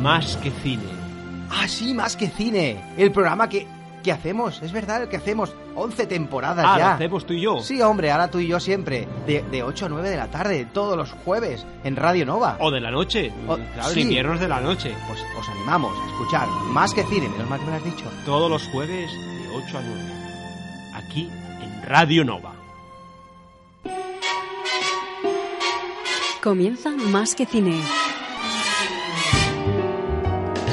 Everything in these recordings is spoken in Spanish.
Más que cine. Ah, sí, más que cine. El programa que, que hacemos, es verdad, el que hacemos. 11 temporadas Ah, ya. lo hacemos tú y yo. Sí, hombre, ahora tú y yo siempre. De, de 8 a 9 de la tarde, todos los jueves, en Radio Nova. O de la noche. O- claro, sí. en inviernos de la noche. Pues os animamos a escuchar más que cine, menos mal que me lo has dicho. Todos los jueves de 8 a 9. Aquí en Radio Nova. Comienza Más que Cine.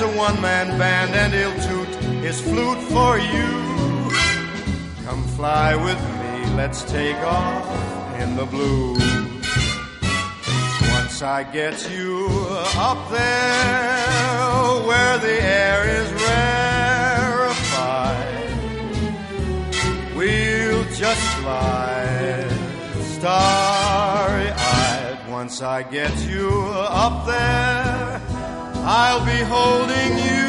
Land, a one-man band and he'll toot his flute for you. Come fly with me, let's take off in the blue. Once I get you up there where the air is rarefied, we'll just slide starry-eyed. Once I get you up there, I'll be holding you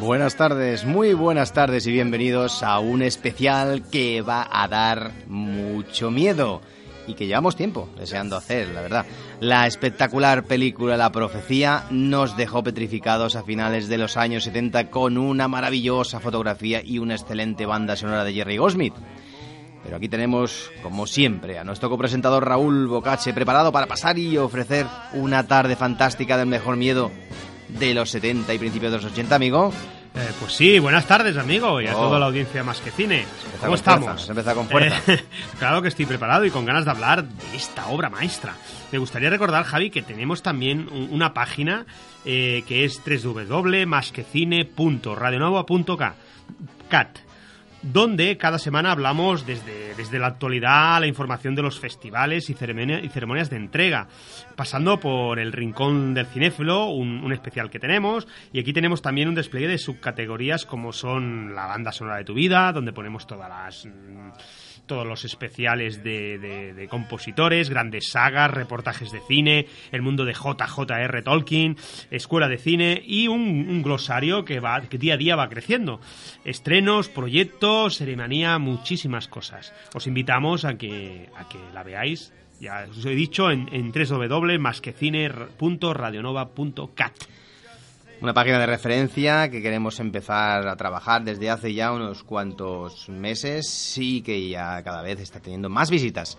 Buenas tardes, muy buenas tardes y bienvenidos a un especial que va a dar mucho miedo y que llevamos tiempo deseando hacer, la verdad. La espectacular película La Profecía nos dejó petrificados a finales de los años 70 con una maravillosa fotografía y una excelente banda sonora de Jerry Goldsmith. Pero aquí tenemos, como siempre, a nuestro copresentador Raúl Bocache preparado para pasar y ofrecer una tarde fantástica del mejor miedo de los 70 y principios de los 80, amigo. Eh, pues sí, buenas tardes, amigo, y a Oh. toda la audiencia más que cine. ¿Cómo estamos? fuerza, has empezado con fuerza. Eh, claro que estoy preparado y con ganas de hablar de esta obra maestra. Me gustaría recordar, Javi, que tenemos también un- una página eh, que es www.masquecine.radionova.cat donde cada semana hablamos desde, desde la actualidad la información de los festivales y ceremonias de entrega, pasando por el Rincón del Cinéfilo, un, un especial que tenemos, y aquí tenemos también un despliegue de subcategorías como son la banda sonora de tu vida, donde ponemos todas las... mm, todos los especiales de, de- de compositores, grandes sagas, reportajes de cine, el mundo de JJR Tolkien, escuela de cine y un, un glosario que va que día a día va creciendo. Estrenos, proyectos, muchísimas cosas. Os invitamos a que, a que la veáis. Ya os he dicho en, en www.masquecine.radionova.cat. Una página de referencia que queremos empezar a trabajar desde hace ya unos cuantos meses y que ya cada vez está teniendo más visitas.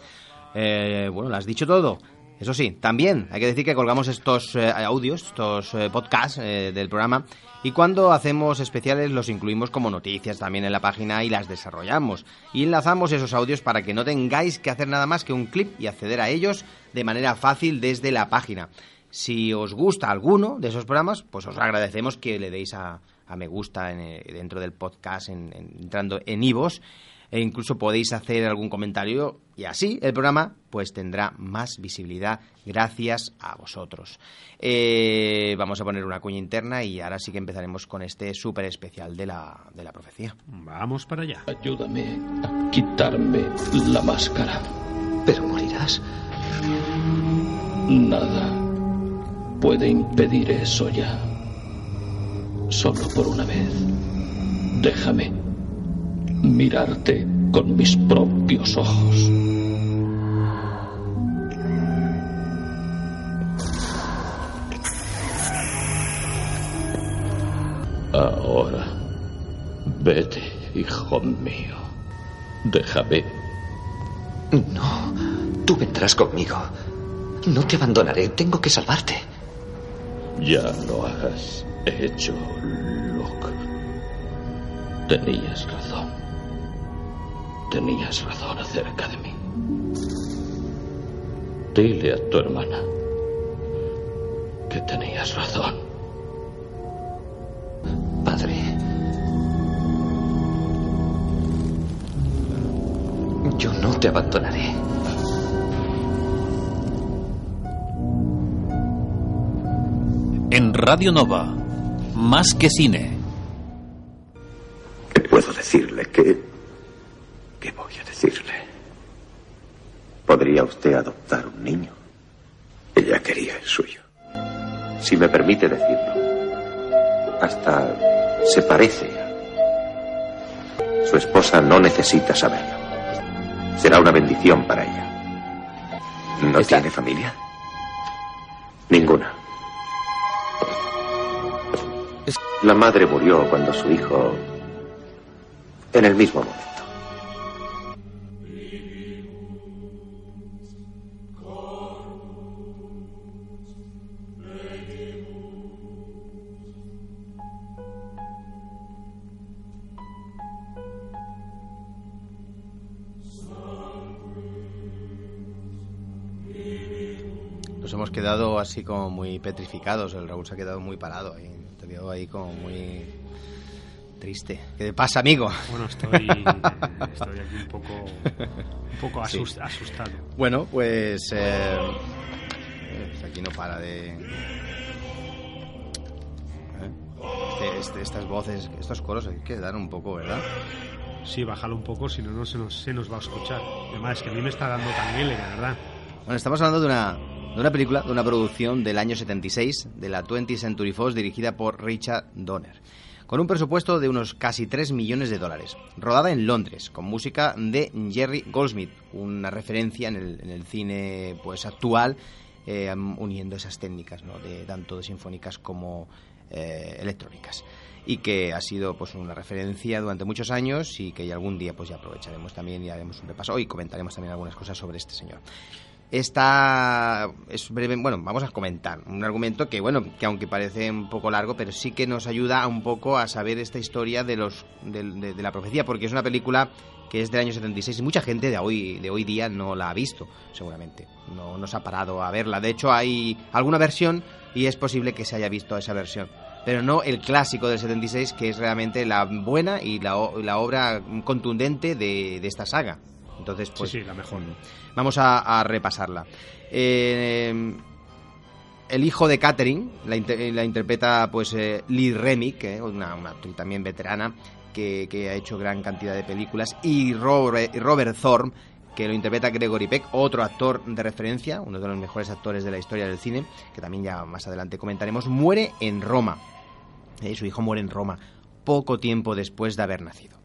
Eh, bueno, lo has dicho todo. Eso sí, también hay que decir que colgamos estos eh, audios, estos eh, podcasts eh, del programa y cuando hacemos especiales los incluimos como noticias también en la página y las desarrollamos. Y enlazamos esos audios para que no tengáis que hacer nada más que un clip y acceder a ellos de manera fácil desde la página. Si os gusta alguno de esos programas, pues os agradecemos que le deis a, a me gusta en, dentro del podcast, en- en- entrando en Ivos, incluso podéis hacer algún comentario y así el programa pues tendrá más visibilidad gracias a vosotros. Eh, vamos a poner una cuña interna y ahora sí que empezaremos con este súper especial de la, de la profecía. Vamos para allá. Ayúdame a quitarme la máscara. Pero morirás. Nada puede impedir eso ya. Solo por una vez. Déjame mirarte con mis propios ojos. Ahora, vete, hijo mío. Déjame. No, tú vendrás conmigo. No te abandonaré, tengo que salvarte. Ya lo has hecho, Luke. Tenías razón. Tenías razón acerca de mí. Dile a tu hermana que tenías razón. Padre. Yo no te abandonaré. En Radio Nova, más que cine. ¿Qué puedo decirle? ¿Qué, qué voy a decirle? ¿Podría usted adoptar un niño? Ella quería el suyo. Si me permite decirlo, hasta se parece. Su esposa no necesita saberlo. Será una bendición para ella. ¿No Está- tiene familia? Ninguna. La madre murió cuando su hijo... En el mismo momento. Quedado así como muy petrificados, el Raúl se ha quedado muy parado ahí, te veo ahí como muy triste. ¿Qué te pasa, amigo? Bueno, estoy, estoy aquí un poco, un poco Sí. asus- asustado. Bueno, pues eh, eh, aquí no para de... ¿eh? Este- este- estas voces, estos coros hay que dar un poco, ¿verdad? Sí, bájalo un poco, si no, no se nos, se nos va a escuchar. Además, es que a mí me está dando tanguele, la verdad. Bueno, estamos hablando de una, de una película, de una producción del año 76 de la 20th Century Fox dirigida por Richard Donner. Con un presupuesto de unos casi 3 millones de dólares. Rodada en Londres, con música de Jerry Goldsmith, una referencia en el, cine pues actual, eh, uniendo esas técnicas, ¿no? de, tanto de sinfónicas como eh, electrónicas. Y que ha sido pues una referencia durante muchos años y que algún día pues ya aprovecharemos también y haremos un repaso y comentaremos también algunas cosas sobre este señor. Esta es breve, bueno, vamos a comentar un argumento que bueno, que aunque parece un poco largo, pero sí que nos ayuda un poco a saber esta historia de los de, de- de la profecía, porque es una película que es del año 76 y mucha gente de hoy de hoy día no la ha visto, seguramente. No nos ha parado a verla. De hecho, hay alguna versión y es posible que se haya visto esa versión, pero no el clásico del 76 que es realmente la buena y la, la obra contundente de, de esta saga. Entonces, pues sí, la mejor. Vamos a, repasarla. Eh, el hijo de Catherine la, inter- la interpreta pues eh, Lee Remick, eh, una, actriz también veterana que, ha hecho gran cantidad de películas, y Robert, Robert Thorne, que lo interpreta Gregory Peck, otro actor de referencia, uno de los mejores actores de la historia del cine, que también ya más adelante comentaremos, muere en Roma. Eh, su hijo muere en Roma, poco tiempo después de haber nacido.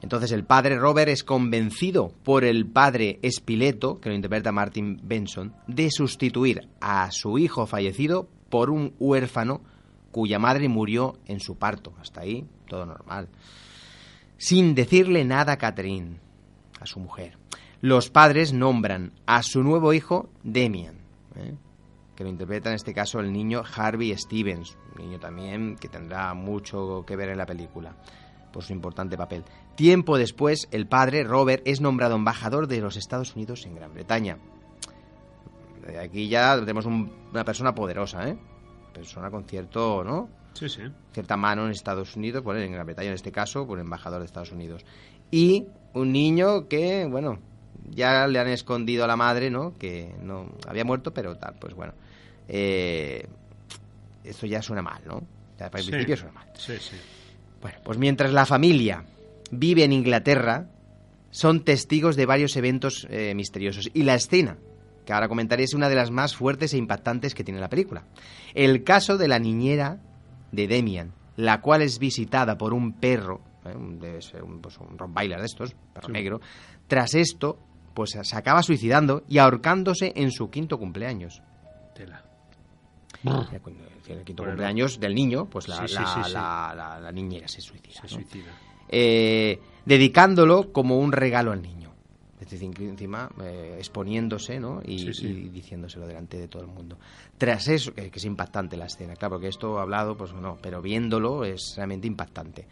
Entonces el padre Robert es convencido por el padre Espileto, que lo interpreta Martin Benson, de sustituir a su hijo fallecido por un huérfano cuya madre murió en su parto. Hasta ahí, todo normal. Sin decirle nada a Catherine, a su mujer. Los padres nombran a su nuevo hijo Demian, ¿eh? que lo interpreta en este caso el niño Harvey Stevens, un niño también que tendrá mucho que ver en la película por su importante papel. Tiempo después, el padre, Robert, es nombrado embajador de los Estados Unidos en Gran Bretaña. Eh, Aquí ya tenemos un- una persona poderosa, ¿eh? Persona con cierto, ¿no? Sí, sí. Cierta mano en Estados Unidos, bueno, en Gran Bretaña en este caso, por embajador de Estados Unidos. Y un niño que, bueno, ya le han escondido a la madre, ¿no? Que no había muerto, pero tal, pues bueno. Eh, esto ya suena mal, ¿no? Ya para el Sí. principio suena mal. Sí, sí. Bueno, pues mientras la familia vive en Inglaterra, son testigos de varios eventos eh, misteriosos. Y la escena, que ahora comentaré, es una de las más fuertes e impactantes que tiene la película. El caso de la niñera de Demian, la cual es visitada por un perro, eh, un- debe ser un, pues, un Rottweiler de estos, perro Sí. negro. Tras esto, pues se acaba suicidando y ahorcándose en su quinto cumpleaños. Tela. Ya cuando- El quinto cumpleaños del niño, pues la, Sí, niñera se suicida. Se ¿no? suicida. eh, dedicándolo como un regalo al niño. Es decir, encima eh, exponiéndose ¿no? y, diciéndoselo delante de todo el mundo. Tras eso, que, que es impactante la escena, claro, porque esto hablado, pues no, pero viéndolo es realmente impactante.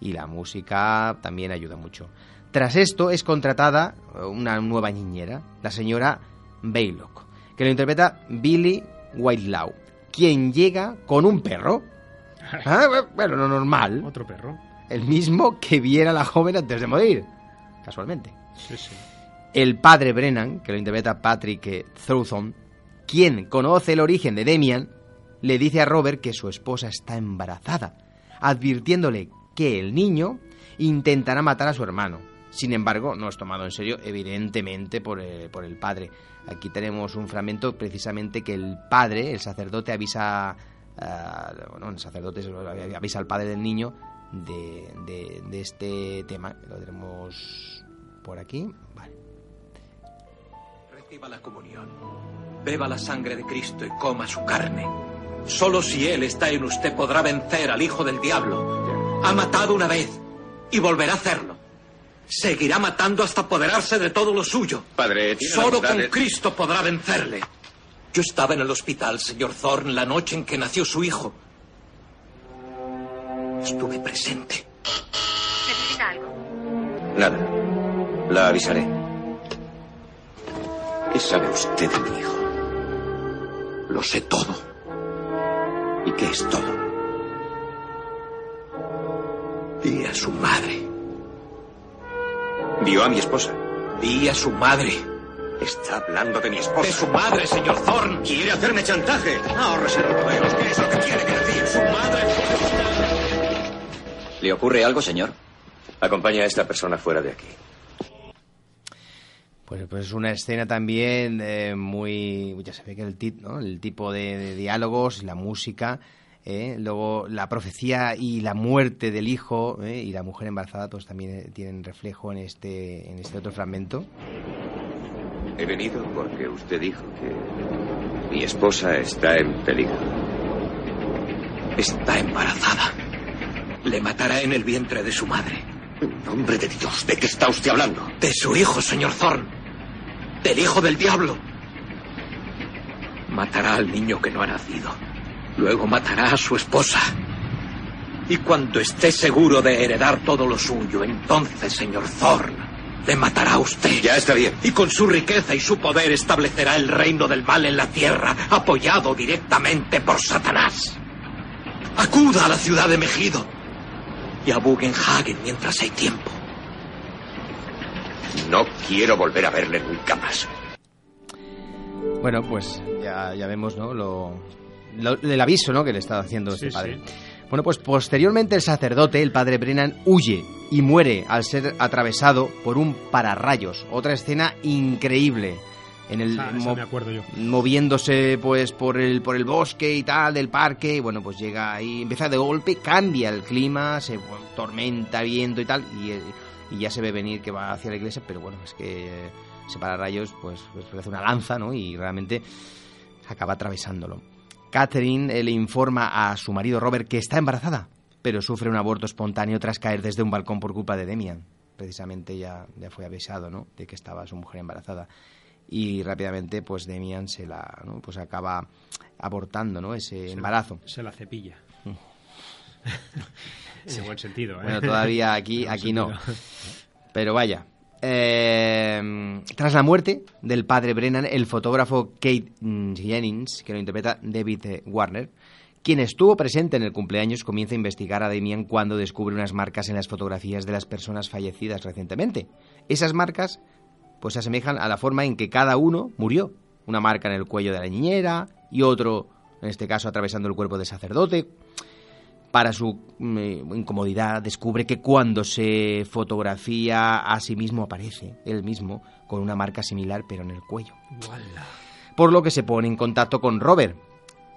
Y la música también ayuda mucho. Tras esto es contratada eh, una nueva niñera, la señora Baylock, que lo interpreta Billy Whitelaw, quien llega con un perro. Ah, Bueno, lo normal Otro perro. el mismo que viera a la joven antes de morir, casualmente. Sí, sí. El padre Brennan, que lo interpreta Patrick eh, Troughton, quien conoce el origen de Demian, le dice a Robert que su esposa está embarazada, advirtiéndole que el niño intentará matar a su hermano. Sin embargo, no es tomado en serio, evidentemente, por el, por el padre. Aquí tenemos un fragmento precisamente que el padre, el sacerdote, avisa, bueno, el sacerdote avisa al padre del niño de, de- de este tema. Lo tenemos por aquí. Vale. Reciba la comunión. Beba la sangre de Cristo y coma su carne. Solo si Él está en usted podrá vencer al hijo del diablo. Ha matado una vez y volverá a hacerlo. Seguirá matando hasta apoderarse de todo lo suyo. Padre, Solo con de- Cristo podrá vencerle. Yo estaba en el hospital, señor Thorne, la noche en que nació su hijo. Estuve presente. ¿Necesita algo? Nada. La avisaré. ¿Qué sabe usted de mi hijo? Lo sé todo. ¿Y qué es todo? Vi a su madre. Vio a mi esposa. Vi a su madre. Está hablando de mi esposa. De su madre, señor Thorne. Quiere hacerme chantaje. Ahorrese los rodeos. ¿Qué es lo que quiere que decir? Su madre ¿Le ocurre algo, señor? Acompaña a esta persona fuera de aquí. Pues, pues es una escena también eh, muy... Ya se ve que el, tit- ¿no? el tipo de, de diálogos, la música, eh, luego la profecía y la muerte del hijo eh, y la mujer embarazada pues también eh, tienen reflejo en este, en este otro fragmento. He venido porque usted dijo que mi esposa está en peligro. está embarazada. Le matará en el vientre de su madre. En nombre de Dios, ¿de qué está usted hablando? De su hijo, señor Thorne. Del hijo del diablo. Matará al niño que no ha nacido. Luego matará a su esposa. Y cuando esté seguro de heredar todo lo suyo, entonces, señor Thorne, le matará a usted. Ya está bien. Y con su riqueza y su poder establecerá el reino del mal en la tierra, apoyado directamente por Satanás. Acuda a la ciudad de Megido y a Bugenhagen mientras hay tiempo. No quiero volver a verle nunca más. Bueno, pues ya, ya vemos ¿no? lo, lo- el aviso ¿no? que le estaba haciendo este Sí, padre. sí. Bueno, pues posteriormente el sacerdote, el padre Brennan, huye y muere al ser atravesado por un pararrayos. Otra escena increíble. En el Ah, mo- me acuerdo yo. moviéndose pues por el por el bosque y tal del parque y bueno pues llega ahí empieza de golpe cambia el clima se bueno, tormenta viento y tal y, y ya se ve venir que va hacia la iglesia pero bueno es que eh, se para rayos pues, pues hace una lanza no y realmente acaba atravesándolo Catherine eh, le informa a su marido Robert que está embarazada pero sufre un aborto espontáneo tras caer desde un balcón por culpa de Demian precisamente ya, ya fue avisado ¿no? de que estaba su mujer embarazada y rápidamente pues Demian se la ¿no? pues acaba abortando no ese embarazo Se la cepilla. en buen sentido, ¿eh? bueno todavía aquí aquí no pero vaya eh, tras la muerte del padre Brennan el fotógrafo Kate Jennings que lo interpreta David Warner Quien estuvo presente en el cumpleaños comienza a investigar a Demian cuando descubre unas marcas en las fotografías de las personas fallecidas recientemente. Esas marcas pues se asemejan a la forma en que cada uno murió. Una marca en el cuello de la niñera y otro, en este caso, atravesando el cuerpo del sacerdote. Para su mm, incomodidad descubre que cuando se fotografía a sí mismo aparece él mismo con una marca similar pero en el cuello. Por lo que se pone en contacto con Robert.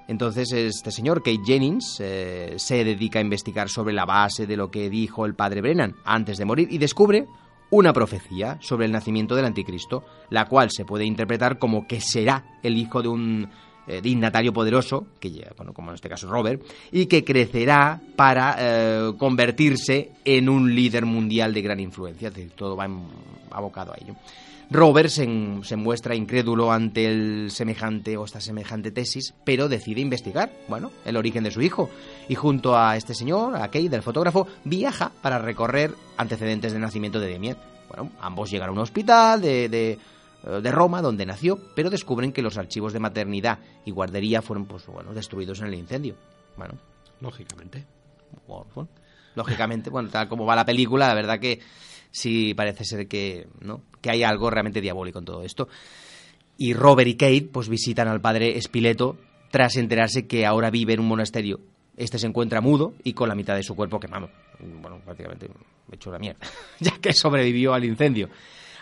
Entonces este señor, Kate Jennings, eh, se dedica a investigar sobre la base de lo que dijo el padre Brennan antes de morir y descubre una profecía sobre el nacimiento del anticristo, la cual se puede interpretar como que será el hijo de un eh, dignatario poderoso, que bueno, como en este caso Robert, y que crecerá para eh, convertirse en un líder mundial de gran influencia. Es decir, todo va en- abocado a ello. Robert se, muestra incrédulo ante el semejante o esta semejante tesis, pero decide investigar, bueno, el origen de su hijo. Y junto a este señor, a Kate, el fotógrafo, viaja para recorrer antecedentes del nacimiento de Damien. Bueno, ambos llegan a un hospital de, de, de Roma, donde nació, pero descubren que los archivos de maternidad y guardería fueron, pues, bueno, destruidos en el incendio. Bueno, Lógicamente. bueno, lógicamente, bueno, tal como va la película, la verdad que sí parece ser que, ¿no? que hay algo realmente diabólico en todo esto. Y Robert y Kate pues visitan al padre Espileto tras enterarse que ahora vive en un monasterio. Este se encuentra mudo y con la mitad de su cuerpo quemado. Bueno, prácticamente hecho la mierda, ya que sobrevivió al incendio.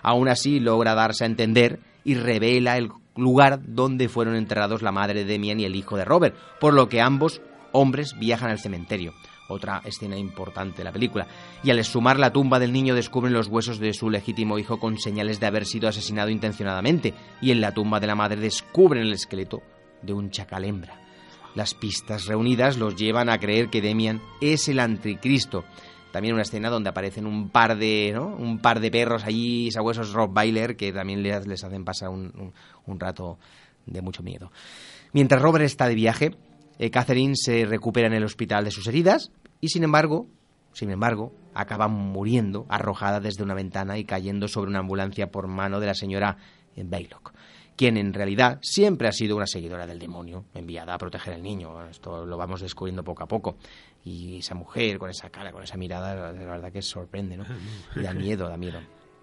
Aún así logra darse a entender y revela el lugar donde fueron enterrados la madre de Demian y el hijo de Robert, por lo que ambos hombres viajan al cementerio. Otra escena importante de la película. Y al exhumar la tumba del niño descubren los huesos de su legítimo hijo con señales de haber sido asesinado intencionadamente. Y en la tumba de la madre descubren el esqueleto de un chacal hembra. Las pistas reunidas los llevan a creer que Demian es el anticristo. También una escena donde aparecen un par de, ¿no? un par de perros allí, sabuesos Rottweiler, que también les, les hacen pasar un, un- rato de mucho miedo. Mientras Robert está de viaje, eh, Catherine se recupera en el hospital de sus heridas y sin embargo, sin embargo, acaba muriendo arrojada desde una ventana y cayendo sobre una ambulancia por mano de la señora Baylock, quien en realidad siempre ha sido una seguidora del demonio, enviada a proteger al niño. Esto lo vamos descubriendo poco a poco. Y esa mujer con esa cara, con esa mirada, la verdad que sorprende, ¿no? Y da miedo, da miedo.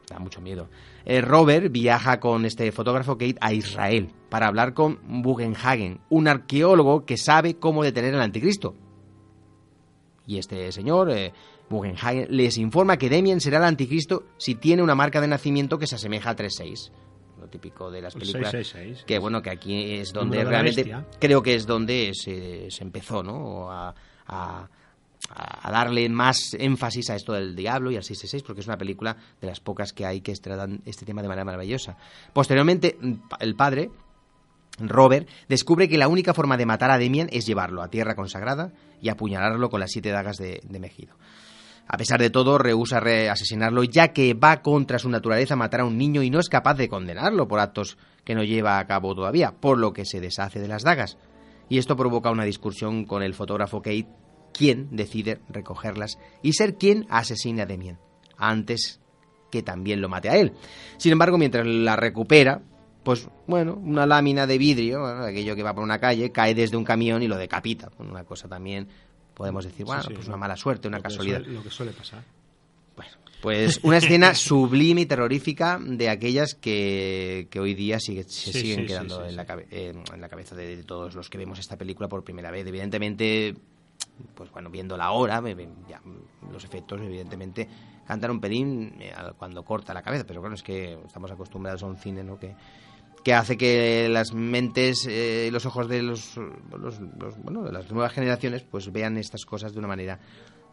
Da mucho miedo. Eh, Robert viaja con este fotógrafo Kate a Israel para hablar con Bugenhagen, un arqueólogo que sabe cómo detener al anticristo. Y este señor, eh, Bugenhagen, les informa que Damien será el anticristo si tiene una marca de nacimiento que se asemeja a 3-6. Lo típico de las El películas. 666, que bueno, que aquí es donde realmente creo que es donde se, se empezó, ¿no? A, a- a darle más énfasis a esto del diablo y al 666 porque es una película de las pocas que hay que tratan este tema de manera maravillosa. Posteriormente, el padre, Robert, descubre que la única forma de matar a Demian es llevarlo a tierra consagrada y apuñalarlo con las siete dagas de, Megido. A pesar de todo, rehúsa re- asesinarlo ya que va contra su naturaleza matar a un niño y no es capaz de condenarlo por actos que no lleva a cabo todavía, por lo que se deshace de las dagas. Y esto provoca una discusión con el fotógrafo Kate, quien decide recogerlas y ser quien asesine a Demian, antes que también lo mate a él. Sin embargo, mientras la recupera, pues bueno, una lámina de vidrio, bueno, aquello que va por una calle, cae desde un camión y lo decapita. Una cosa también, podemos decir, bueno, Sí, sí, pues una mala suerte, una lo que casualidad. suele- lo que suele pasar. Pues una escena sublime y terrorífica de aquellas que, que hoy día sigue- se Sí, siguen sí, quedando sí, en, la cabe- eh, en la cabeza de, de todos los que vemos esta película por primera vez. Evidentemente, pues bueno, viéndola ahora, ya, los efectos evidentemente cantan un pelín eh, cuando corta la cabeza, pero bueno, es que estamos acostumbrados a un cine, ¿no? Que, que hace que las mentes eh, y los ojos de los, los- los- bueno, de las nuevas generaciones pues vean estas cosas de una manera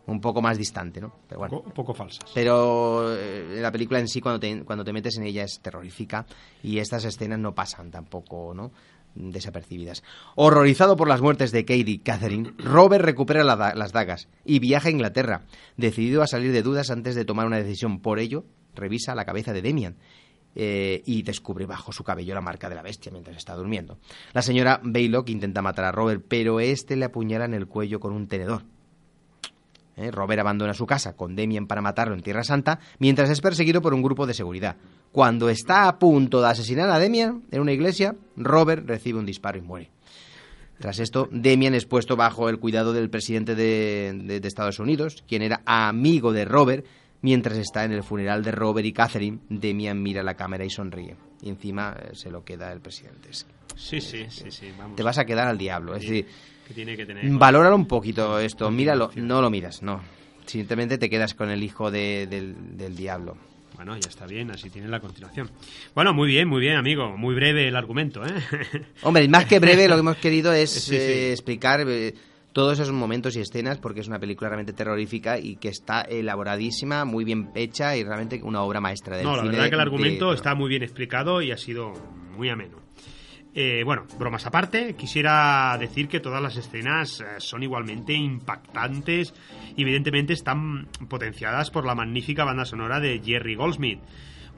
un poco más distante, ¿no? Pero bueno. Un poco falsas. Pero eh, la película en sí, cuando te, cuando te metes en ella, es terrorífica y estas escenas no pasan tampoco, ¿no? desapercibidas. Horrorizado por las muertes de Kate y Catherine, Robert recupera la da- las dagas y viaja a Inglaterra, decidido a salir de dudas antes de tomar una decisión. Por ello, revisa la cabeza de Demian eh, y descubre bajo su cabello la marca de la bestia mientras está durmiendo. La señora Baylock intenta matar a Robert, pero este le apuñala en el cuello con un tenedor. ¿Eh? Robert abandona su casa con Demian para matarlo en Tierra Santa, mientras es perseguido por un grupo de seguridad. Cuando está a punto de asesinar a Demian en una iglesia, Robert recibe un disparo y muere. Tras esto, Demian es puesto bajo el cuidado del presidente de, de- de Estados Unidos, quien era amigo de Robert. Mientras está en el funeral de Robert y Catherine, Demian mira la cámara y sonríe. Y encima eh, se lo queda el presidente. Es- Sí, sí, sí, sí, vamos. Te vas a quedar al diablo. Es decir, Que tiene que tener... valóralo un poquito esto. Míralo. No lo miras, no. Simplemente te quedas con el hijo de- del, del diablo. Bueno, ya está bien, así tiene la continuación. Bueno, muy bien, muy bien, amigo. Muy breve el argumento, ¿eh? Hombre, más que breve, lo que hemos querido es Sí, sí. eh, explicar eh, todos esos momentos y escenas, porque es una película realmente terrorífica y que está elaboradísima, muy bien hecha y realmente una obra maestra del No, la cine verdad que el argumento está muy bien explicado y ha sido muy ameno. Eh, bueno, bromas aparte, quisiera decir que todas las escenas eh, son igualmente impactantes y evidentemente están potenciadas por la magnífica banda sonora de Jerry Goldsmith,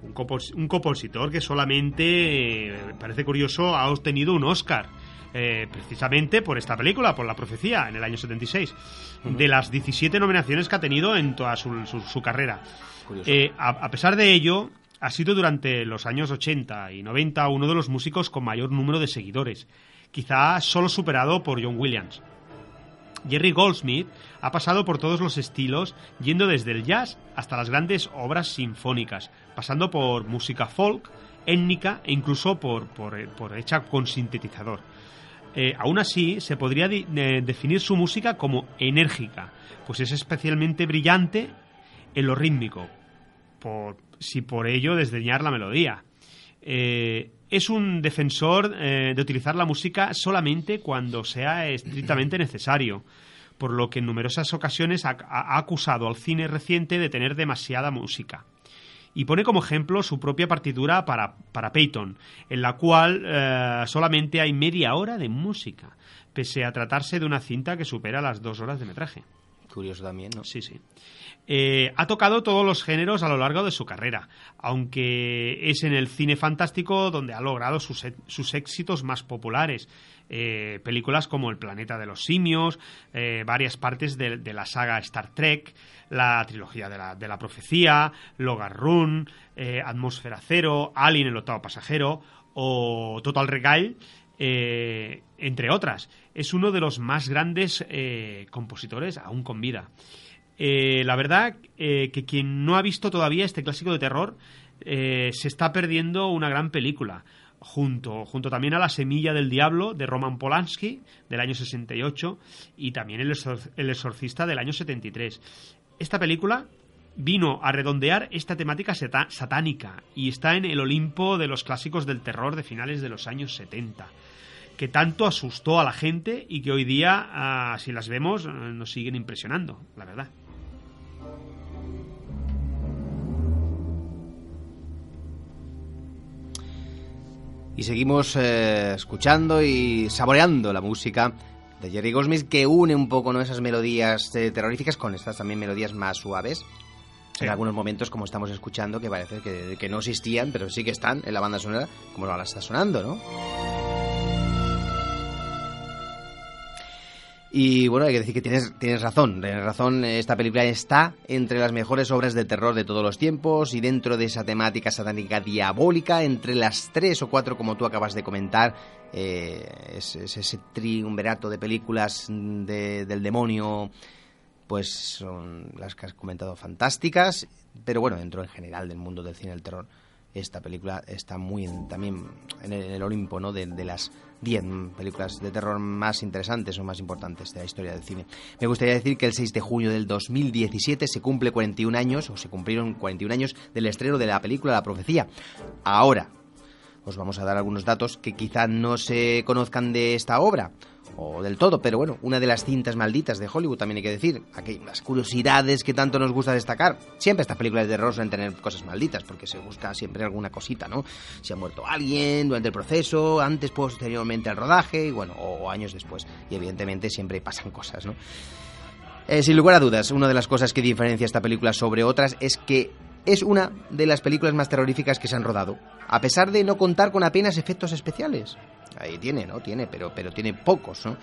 un, compos- un compositor que solamente, eh, parece curioso, ha obtenido un Oscar. eh, precisamente por esta película, por La Profecía, en el año 76, de las 17 nominaciones que ha tenido en toda su, su- su carrera. Eh, a, a pesar de ello, ha sido durante los años 80 y 90 uno de los músicos con mayor número de seguidores, quizá solo superado por John Williams. Jerry Goldsmith ha pasado por todos los estilos, yendo desde el jazz hasta las grandes obras sinfónicas, pasando por música folk, étnica e incluso por, por, eh, por hecha con sintetizador. Eh, aún así, se podría eh, definir su música como enérgica, pues es especialmente brillante en lo rítmico, si por ello desdeñar la melodía. Eh, es un defensor eh, de utilizar la música solamente cuando sea estrictamente necesario, por lo que en numerosas ocasiones ha, ha acusado al cine reciente de tener demasiada música. Y pone como ejemplo su propia partitura para, para Peyton, en la cual eh, solamente hay media hora de música, pese a tratarse de una cinta que supera las dos horas de metraje. Curioso también, ¿no? Sí, sí. Eh, ha tocado todos los géneros a lo largo de su carrera, aunque es en el cine fantástico donde ha logrado sus, sus éxitos más populares. Eh, películas como El planeta de los simios, eh, varias partes de, la saga Star Trek, la trilogía de la, de la profecía, Logan Run, Atmósfera Cero, Alien el octavo pasajero o Total Recall, eh, entre otras. Es uno de los más grandes compositores aún con vida. Eh, la verdad eh, que quien no ha visto todavía este clásico de terror eh, se está perdiendo una gran película. Junto, junto también a La Semilla del Diablo de Roman Polanski del año 68 y también El, Exor- El Exorcista del año 73. Esta película vino a redondear esta temática satánica y está en el Olimpo de los clásicos del terror de finales de los años 70 que tanto asustó a la gente y que hoy día, ah, si las vemos, nos siguen impresionando, la verdad. Y seguimos eh, escuchando y saboreando la música de Jerry Goldsmith que une un poco ¿no? esas melodías eh, terroríficas con estas también melodías más suaves. Sí. En algunos momentos, como estamos escuchando, que parece que, que no existían, pero sí que están en la banda sonora, como ahora está sonando, ¿no? Y bueno, hay que decir que tienes, tienes razón, tienes razón, esta película está entre las mejores obras de terror de todos los tiempos y dentro de esa temática satánica diabólica, entre las tres o cuatro como tú acabas de comentar, eh, es, es ese triunvirato de películas de- del demonio, pues son las que has comentado fantásticas, pero bueno, dentro en general del mundo del cine del terror, esta película está muy en- también en el, Olimpo, ¿no? De, de las 10 películas de terror más interesantes o más importantes de la historia del cine. Me gustaría decir que el 6 de junio del 2017 se cumple 41 años, o se cumplieron 41 años del estreno de la película La Profecía. Ahora, os vamos a dar algunos datos que quizá no se conozcan de esta obra o del todo, pero bueno, una de las cintas malditas de Hollywood también hay que decir, aquí las curiosidades que tanto nos gusta destacar. Siempre estas películas de terror suelen tener cosas malditas porque se busca siempre alguna cosita, ¿no? Si ha muerto alguien durante el proceso, antes, posteriormente al rodaje, y bueno, o años después. Y evidentemente siempre pasan cosas, ¿no? Eh, sin lugar a dudas, una de las cosas que diferencia esta película sobre otras es que es una de las películas más terroríficas que se han rodado, a pesar de no contar con apenas efectos especiales. Ahí tiene, ¿no? Tiene, pero, pero tiene pocos, ¿no?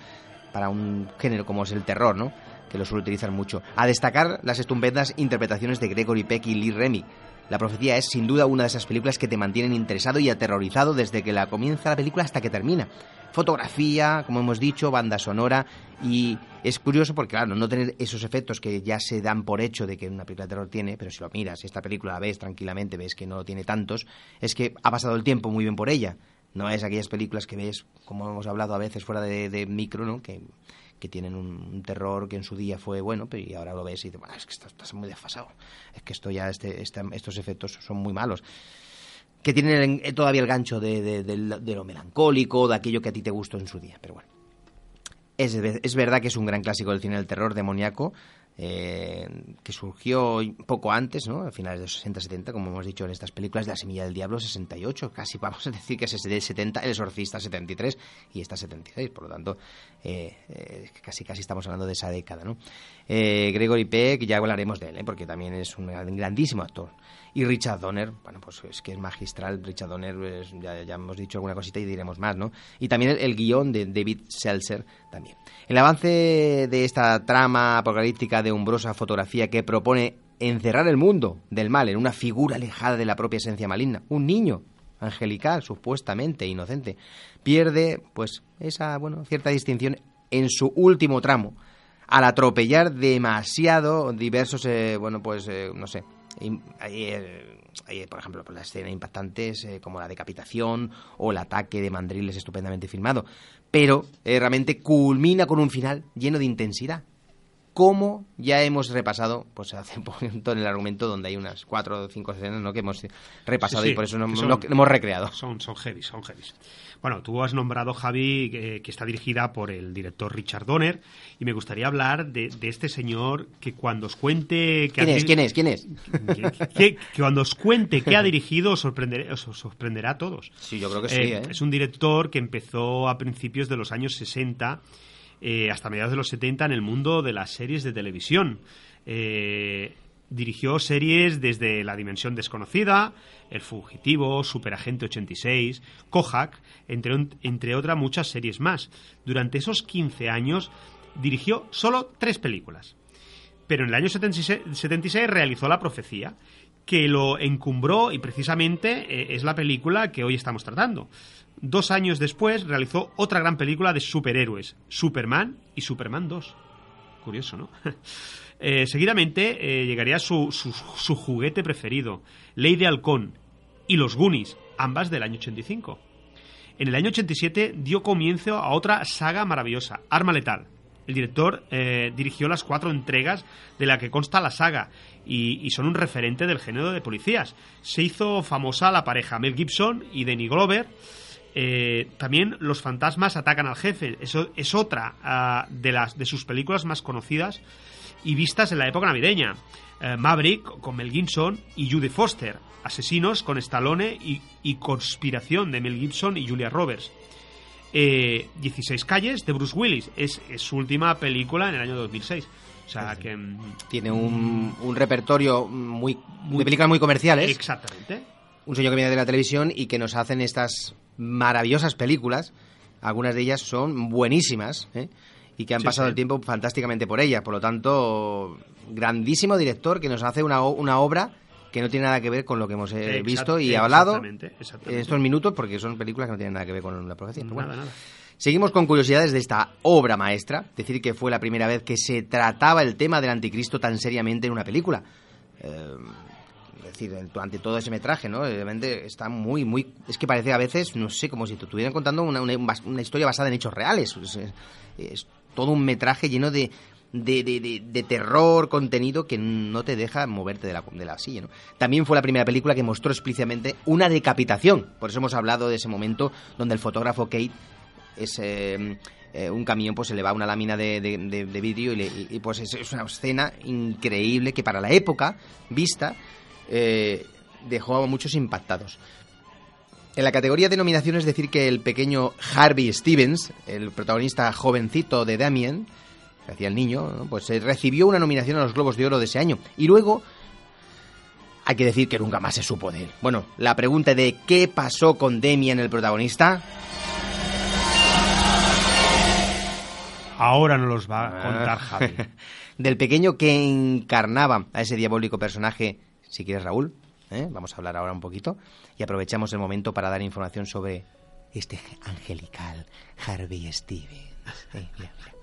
Para un género como es el terror, ¿no? Que lo suele utilizar mucho. A destacar las estupendas interpretaciones de Gregory Peck y Lee Remy. La profecía es sin duda una de esas películas que te mantienen interesado y aterrorizado desde que la comienza la película hasta que termina. Fotografía, como hemos dicho, banda sonora y es curioso porque claro, no tener esos efectos que ya se dan por hecho de que una película de terror tiene, pero si lo miras, esta película la ves tranquilamente, ves que no tiene tantos, es que ha pasado el tiempo muy bien por ella. No es aquellas películas que ves, como hemos hablado a veces fuera de, de micro, ¿no? Que, que tienen un, terror que en su día fue bueno, pero y ahora lo ves y dices, "Bueno, es que estás, estás muy desfasado. Es que esto ya, este, esta- estos efectos son muy malos. Que tienen el- todavía el gancho de, de- lo melancólico, de aquello que a ti te gustó en su día, pero bueno. Es, es verdad que es un gran clásico del cine del terror demoníaco, eh, que surgió poco antes, ¿no? A finales de los 60-70, como hemos dicho en estas películas de La Semilla del Diablo, 68, casi vamos a decir que es de 70, El Exorcista 73 y esta 76, por lo tanto, eh, eh, casi casi estamos hablando de esa década, ¿no? Gregory Peck, ya hablaremos de él, porque también es un gran- grandísimo actor. Y Richard Donner, bueno, pues es que es magistral. Richard Donner, pues, ya, ya hemos dicho alguna cosita y diremos más, ¿no? Y también el, el guion de David Seltzer El avance de esta trama apocalíptica de umbrosa fotografía que propone encerrar el mundo del mal en una figura alejada de la propia esencia maligna, un niño angelical, supuestamente inocente, pierde, pues, esa, bueno, cierta distinción en su último tramo, al atropellar demasiado diversos, eh, bueno, pues, eh, no sé, hay, eh, hay, por ejemplo, pues, la escena impactantes eh, como la decapitación o el ataque de mandriles estupendamente filmado, pero eh, realmente culmina con un final lleno de intensidad. Como ya hemos repasado, pues hace un momento en el argumento donde hay unas cuatro o cinco escenas ¿no? que hemos repasado Sí, sí, y por eso no, hemos recreado. Son, son heavy, son heavy. Bueno, tú has nombrado, Javi, que, que está dirigida por el director Richard Donner, y me gustaría hablar de, de este señor que cuando os cuente... Que ¿Quién es? ¿Quién es? ¿Quién es? Que, que- que cuando os cuente qué ha dirigido os sorprenderá, os sorprenderá a todos. Sí, yo creo que sí, ¿eh? Es un director que empezó a principios de los años 60 eh, hasta mediados de los 70 en el mundo de las series de televisión. Eh, dirigió series desde La Dimensión Desconocida, El Fugitivo, Superagente 86, Kojak, entre, entre otras muchas series más. Durante esos 15 años dirigió solo tres películas. Pero en el año 76, 76 realizó La Profecía, que lo encumbró y precisamente eh, es la película que hoy estamos tratando. Dos años después realizó otra gran película de superhéroes, Superman y Superman 2. Curioso, ¿no? Eh, seguidamente eh, llegaría su, juguete preferido, Ley de Halcón y Los Goonies, ambas del año 85. En el año 87 dio comienzo a otra saga maravillosa, Arma Letal. El director eh, dirigió las cuatro entregas de la que consta la saga y, y son un referente del género de policías. Se hizo famosa la pareja Mel Gibson y Danny Glover. Eh, también Los fantasmas atacan al jefe. Eso es otra ah, de, las, de sus películas más conocidas y vistas en la época navideña. Eh, Maverick con Mel Gibson y Judy Foster. Asesinos con Stallone y, y Conspiración de Mel Gibson y Julia Roberts. Eh, 16 calles de Bruce Willis. Es, es su última película en el año 2006. O sea que... mm, Tiene un, un repertorio muy, de películas muy comerciales. Exactamente. Un señor que viene de la televisión y que nos hacen estas maravillosas películas. Algunas de ellas son buenísimas ¿eh? y que han Sí, pasado sí. el tiempo fantásticamente por ellas. Por lo tanto, grandísimo director que nos hace una, una obra que no tiene nada que ver con lo que hemos eh, visto y hablado exactamente, exactamente. en estos minutos porque son películas que no tienen nada que ver con la profecía. Bueno. Nada. Seguimos con curiosidades de esta obra maestra, decir que fue la primera vez que se trataba el tema del anticristo tan seriamente en una película. Eh, decir, durante todo ese metraje, ¿no? Está muy, muy... Es que parece a veces, no sé, como si te estuvieran contando una, historia basada en hechos reales. Es, todo un metraje lleno de, de, de- de- terror, contenido que no te deja moverte de la, de la silla, ¿no? También fue la primera película que mostró explícitamente una decapitación. Por eso hemos hablado de ese momento donde el fotógrafo Kate es eh, eh, un camión pues se le va una lámina de, de- de- vidrio y, le- y, pues es, es una escena increíble que para la época vista eh, dejó a muchos impactados. En la categoría de nominaciones decir que el pequeño Harvey Stevens, el protagonista jovencito de Damien, que hacía el niño, ¿no? pues eh, recibió una nominación a los Globos de Oro de ese año. Y luego hay que decir que nunca más se supo de él. Bueno, la pregunta de qué pasó con Damien, el protagonista, Ahora nos los va a contar Javi. del pequeño que encarnaba a ese diabólico personaje, si quieres Raúl, ¿eh? vamos a hablar ahora un poquito, y aprovechamos el momento para dar información sobre este angelical Harvey Stevens. Eh, mira, mira,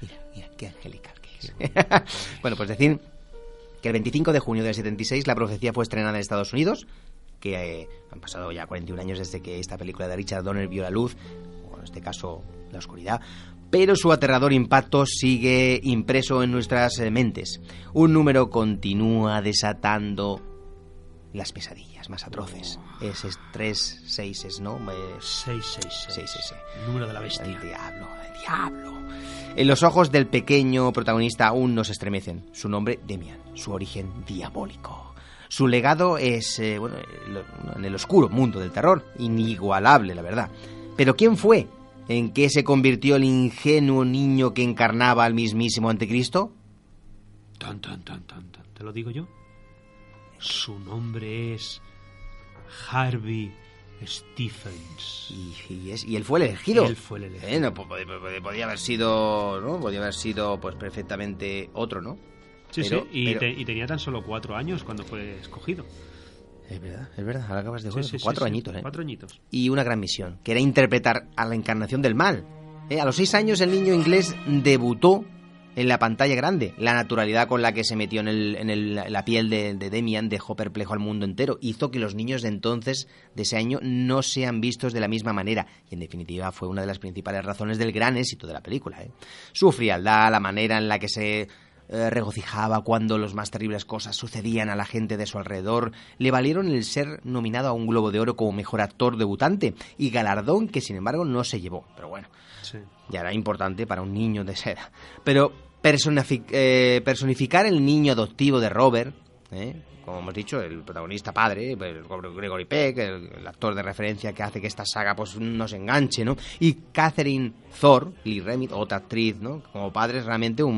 mira, mira, qué angelical que es. bueno, pues decir que el 25 de junio del 76 la profecía fue estrenada en Estados Unidos, que eh, han pasado ya 41 años desde que esta película de Richard Donner vio la luz, o en este caso la oscuridad, pero su aterrador impacto sigue impreso en nuestras eh, mentes. Un número continúa desatando las pesadillas más atroces. Es, es tres seises, ¿no? Eh, 666. Sí, sí, sí. El número de la bestia. El diablo, el diablo. En los ojos del pequeño protagonista aún no se estremecen. Su nombre, Demian. Su origen, diabólico. Su legado es, eh, bueno, lo- en el oscuro mundo del terror. Inigualable, la verdad. Pero ¿quién fue? ¿En qué se convirtió el ingenuo niño que encarnaba al mismísimo anticristo? Tan, tan, tan, tan, tan. ¿Te lo digo yo? Su nombre es Harvey Stephens. Y, y es- y él fue el elegido. Él fue el elegido. Eh, no, po- podía haber sido, ¿no? Podía haber sido, pues, perfectamente otro, ¿no? Sí, Pero- sí, y, pero- te- y tenía tan solo cuatro años cuando fue escogido. Es verdad, es verdad, ahora acabas de sí, sí, cuatro sí, añitos, ¿eh? Cuatro añitos. Y una gran misión, que era interpretar a la encarnación del mal. Eh, A los seis años el niño inglés debutó en la pantalla grande. La naturalidad con la que se metió en, el- en el- la piel de, de Demian dejó perplejo al mundo entero. Hizo que los niños de entonces, de ese año, no sean vistos de la misma manera. Y en definitiva fue una de las principales razones del gran éxito de la película. ¿eh? Su frialdad, la manera en la que se eh, regocijaba cuando las más terribles cosas sucedían a la gente de su alrededor, le valieron el ser nominado a un Globo de Oro como mejor actor debutante y galardón que sin embargo no se llevó. Pero bueno, Sí. ya era importante para un niño de esa edad. Pero eh, personificar el niño adoptivo de Robert, ¿eh? Como hemos dicho, el protagonista padre, el Gregory Peck, el, el actor de referencia que hace que esta saga pues nos enganche, ¿no? Y Catherine Thor, Lee Remit, otra actriz, ¿no? Como padres realmente un-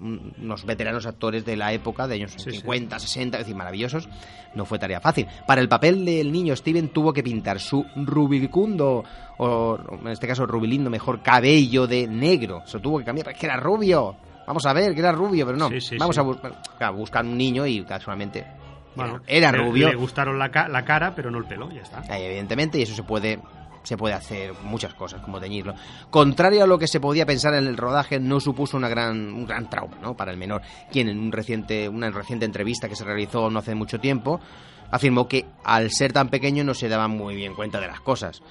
un- unos veteranos actores de la época, de años Sí, sí. 50, 60, es decir, maravillosos. No fue tarea fácil. Para el papel del niño Steven tuvo que pintar su rubicundo, o en este caso rubilindo mejor, cabello de negro. Se lo tuvo que cambiar, es que era rubio. Vamos a ver, que era rubio, pero no. Sí, sí, Vamos sí. a buscar, claro, buscar un niño y casualmente Bueno, era rubio. Le gustaron la, ca- la cara, pero no el pelo, ya está. Ahí, evidentemente, y eso se puede se puede hacer muchas cosas, como teñirlo. Contrario a lo que se podía pensar en el rodaje, no supuso una gran, un gran trauma ¿no? para el menor, quien en un reciente, una reciente entrevista que se realizó no hace mucho tiempo, afirmó que al ser tan pequeño no se daba muy bien cuenta de las cosas.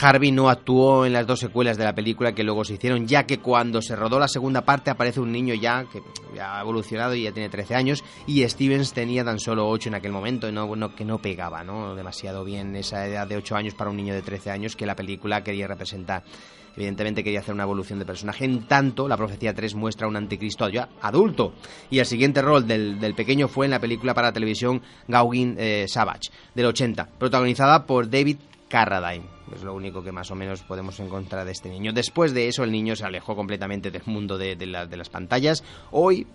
Harvey no actuó en las dos secuelas de la película que luego se hicieron, ya que cuando se rodó la segunda parte aparece un niño ya que ya ha evolucionado y ya tiene 13 años y Stevens tenía tan solo 8 en aquel momento, no, no- que no pegaba ¿no? demasiado bien esa edad de 8 años para un niño de 13 años que la película quería representar. Evidentemente quería hacer una evolución de personaje. En tanto, la Profecía 3 muestra un anticristo ya adulto. Y el siguiente rol del, del pequeño fue en la película para televisión Gauguin eh, Savage, del 80, protagonizada por David Carradine. Es lo único que más o menos podemos encontrar de este niño. Después de eso, el niño se alejó completamente del mundo de, de la- de las pantallas. Hoy,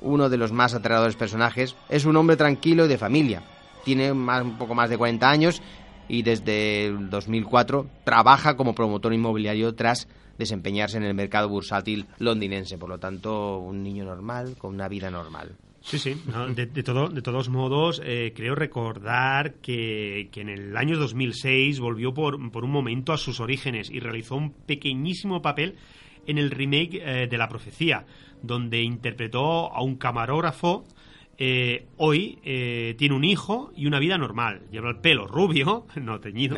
uno de los más aterradores personajes es un hombre tranquilo y de familia. Tiene más, un poco más de 40 años y desde el 2004 trabaja como promotor inmobiliario tras desempeñarse en el mercado bursátil londinense. Por lo tanto, un niño normal con una vida normal. Sí, sí. de todo, de todos modos, eh, creo recordar que, que en el año 2006 volvió por, por un momento a sus orígenes y realizó un pequeñísimo papel en el remake eh, de La Profecía, donde interpretó a un camarógrafo. Eh, hoy eh, tiene un hijo y una vida normal. Lleva el pelo rubio, no teñido.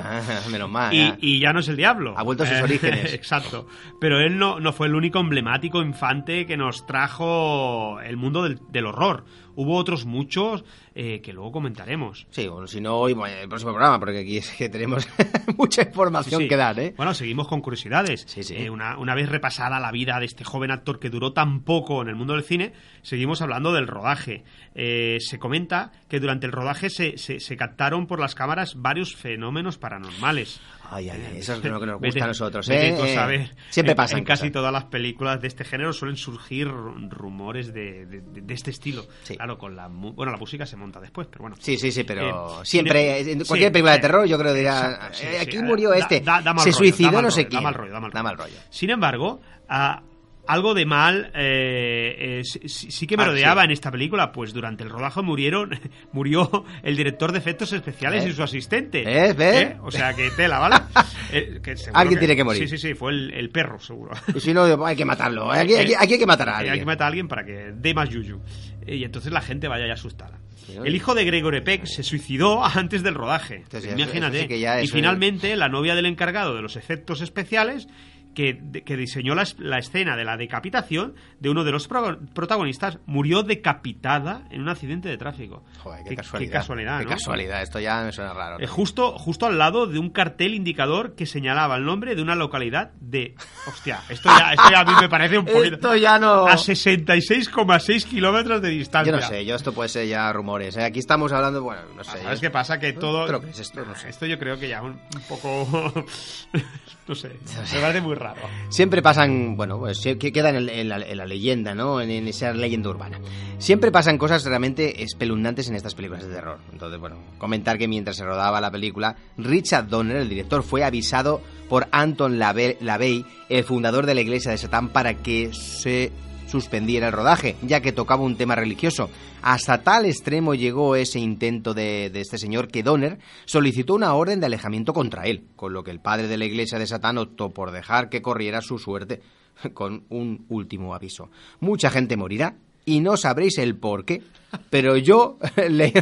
Menos mal. Y, y ya no es el diablo. Ha vuelto a sus Eh, orígenes. Exacto. Pero él no, no fue el único emblemático infante que nos trajo el mundo del, del horror. Hubo otros muchos eh, que luego comentaremos. Sí, bueno, si no, hoy, el próximo programa, porque aquí es que tenemos mucha información Sí, sí. que dar, ¿eh? Bueno, seguimos con curiosidades. Sí, sí. Eh, una, una vez repasada la vida de este joven actor que duró tan poco en el mundo del cine, seguimos hablando del rodaje. Eh, se comenta que durante el rodaje se, se- se captaron por las cámaras varios fenómenos paranormales. Ay, ay, eso es lo que nos Vete- gusta a nosotros, ¿eh? tú a. Siempre En- pasan En casi todas las películas de este género suelen surgir ru- rumores de, de- este estilo. Claro, con la bueno, la música se monta después, pero bueno. Sí, sí, sí, pero Eh, siempre, en cualquier sí, película de eh, terror, yo creo que dirá, exacto, sí, sí, aquí murió este, da- da mal se rollo, suicidó no sé rollo, quién. Da mal rollo, da mal rollo. Da mal rollo. Sin embargo, ah, algo de mal eh, eh, sí, sí que me Ah, rodeaba sí. en esta película, pues durante el rodaje murieron, murió el director de efectos especiales ¿Eh? y su asistente. ¿Ves? ¿Ves? ¿Eh? O sea, que tela, ¿vale? Eh, que Alguien tiene que morir. Sí, sí, sí, fue el, el perro, seguro. Y si no, hay que matarlo. Aquí, aquí- aquí hay que matar a Eh, Hay alguien. que matar a alguien para que dé más yuyu. Eh, Y entonces la gente vaya ya asustada. El hijo de Gregory Peck se suicidó antes del rodaje. Entonces, eso- Imagínate. eso sí que ya y eso- finalmente, la novia del encargado de los efectos especiales, que, que diseñó la, la escena de la decapitación de uno de los pro- protagonistas, murió decapitada en un accidente de tráfico. Joder, qué, Qué- casualidad. Qué casualidad, Qué ¿no? casualidad. Esto ya me suena raro. Eh, justo, justo al lado de un cartel indicador que señalaba el nombre de una localidad de... Hostia, esto ya, esto ya a mí me parece un poquito... Esto ya no... A 66,6 kilómetros de distancia. Yo no sé, yo esto puede ser ya rumores. ¿eh? Aquí estamos hablando, bueno, no sé. Ah, ¿Sabes yo- qué pasa? Que todo... ¿Pero qué es esto? No sé. Esto yo creo que ya un, un poco... no sé, me parece muy raro. Siempre pasan, bueno, pues sí, que queda en, en la, en la leyenda, ¿no? En, en esa leyenda urbana. Siempre pasan cosas realmente espeluznantes en estas películas de terror. Entonces, bueno, comentar que mientras se rodaba la película, Richard Donner, el director, fue avisado por Anton Lave- LaVey, el fundador de la iglesia de Satán, para que se suspendiera el rodaje, ya que tocaba un tema religioso. Hasta tal extremo llegó ese intento de, de este señor que Donner solicitó una orden de alejamiento contra él, con lo que el padre de la iglesia de Satán optó por dejar que corriera su suerte con un último aviso. Mucha gente morirá y no sabréis el por qué, pero yo, le-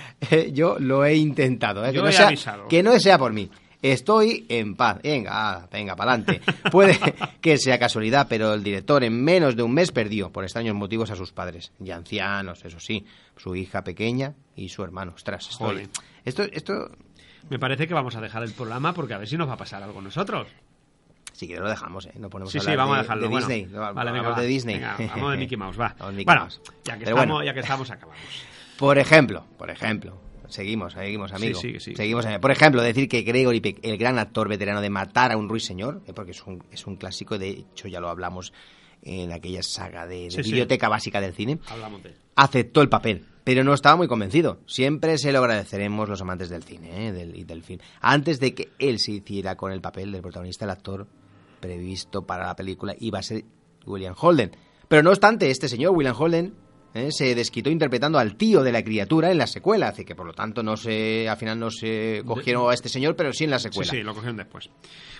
yo lo he intentado. ¿eh? Que, no he sea, que no sea por mí. Estoy en paz. Venga, ah, venga, para adelante. Puede que sea casualidad, pero el director en menos de un mes perdió, por extraños motivos, a sus padres. Y ancianos, eso sí. Su hija pequeña y su hermano. Ostras, estoy... Esto, esto Me parece que vamos a dejar el programa porque a ver si nos va a pasar algo nosotros. sí que lo dejamos, ¿eh? No ponemos Sí, sí, vamos de, a dejarlo. de bueno. Disney. No, vale, hablamos venga, de Disney. Venga, vamos de Mickey Mouse, va. Vamos de Mickey bueno, Mouse. ya que, Pero estamos, bueno. ya que estamos, acabamos. Por ejemplo, por ejemplo, seguimos, seguimos, amigo. Sí, sí, sí. Seguimos, eh, por ejemplo, decir que Gregory Peck, el gran actor veterano de Matar a un ruiseñor, eh, porque es un, es un clásico, de hecho ya lo hablamos en aquella saga de, de biblioteca básica del cine, de aceptó el papel, pero no estaba muy convencido. Siempre se lo agradeceremos los amantes del cine eh, del, y del film. Antes de que él se hiciera con el papel del protagonista, el actor previsto para la película iba a ser William Holden. Pero no obstante, este señor, William Holden, eh, se desquitó interpretando al tío de la criatura en la secuela, así que por lo tanto no se, al final no se cogieron a este señor, pero sí en la secuela. Sí, sí, lo cogieron después.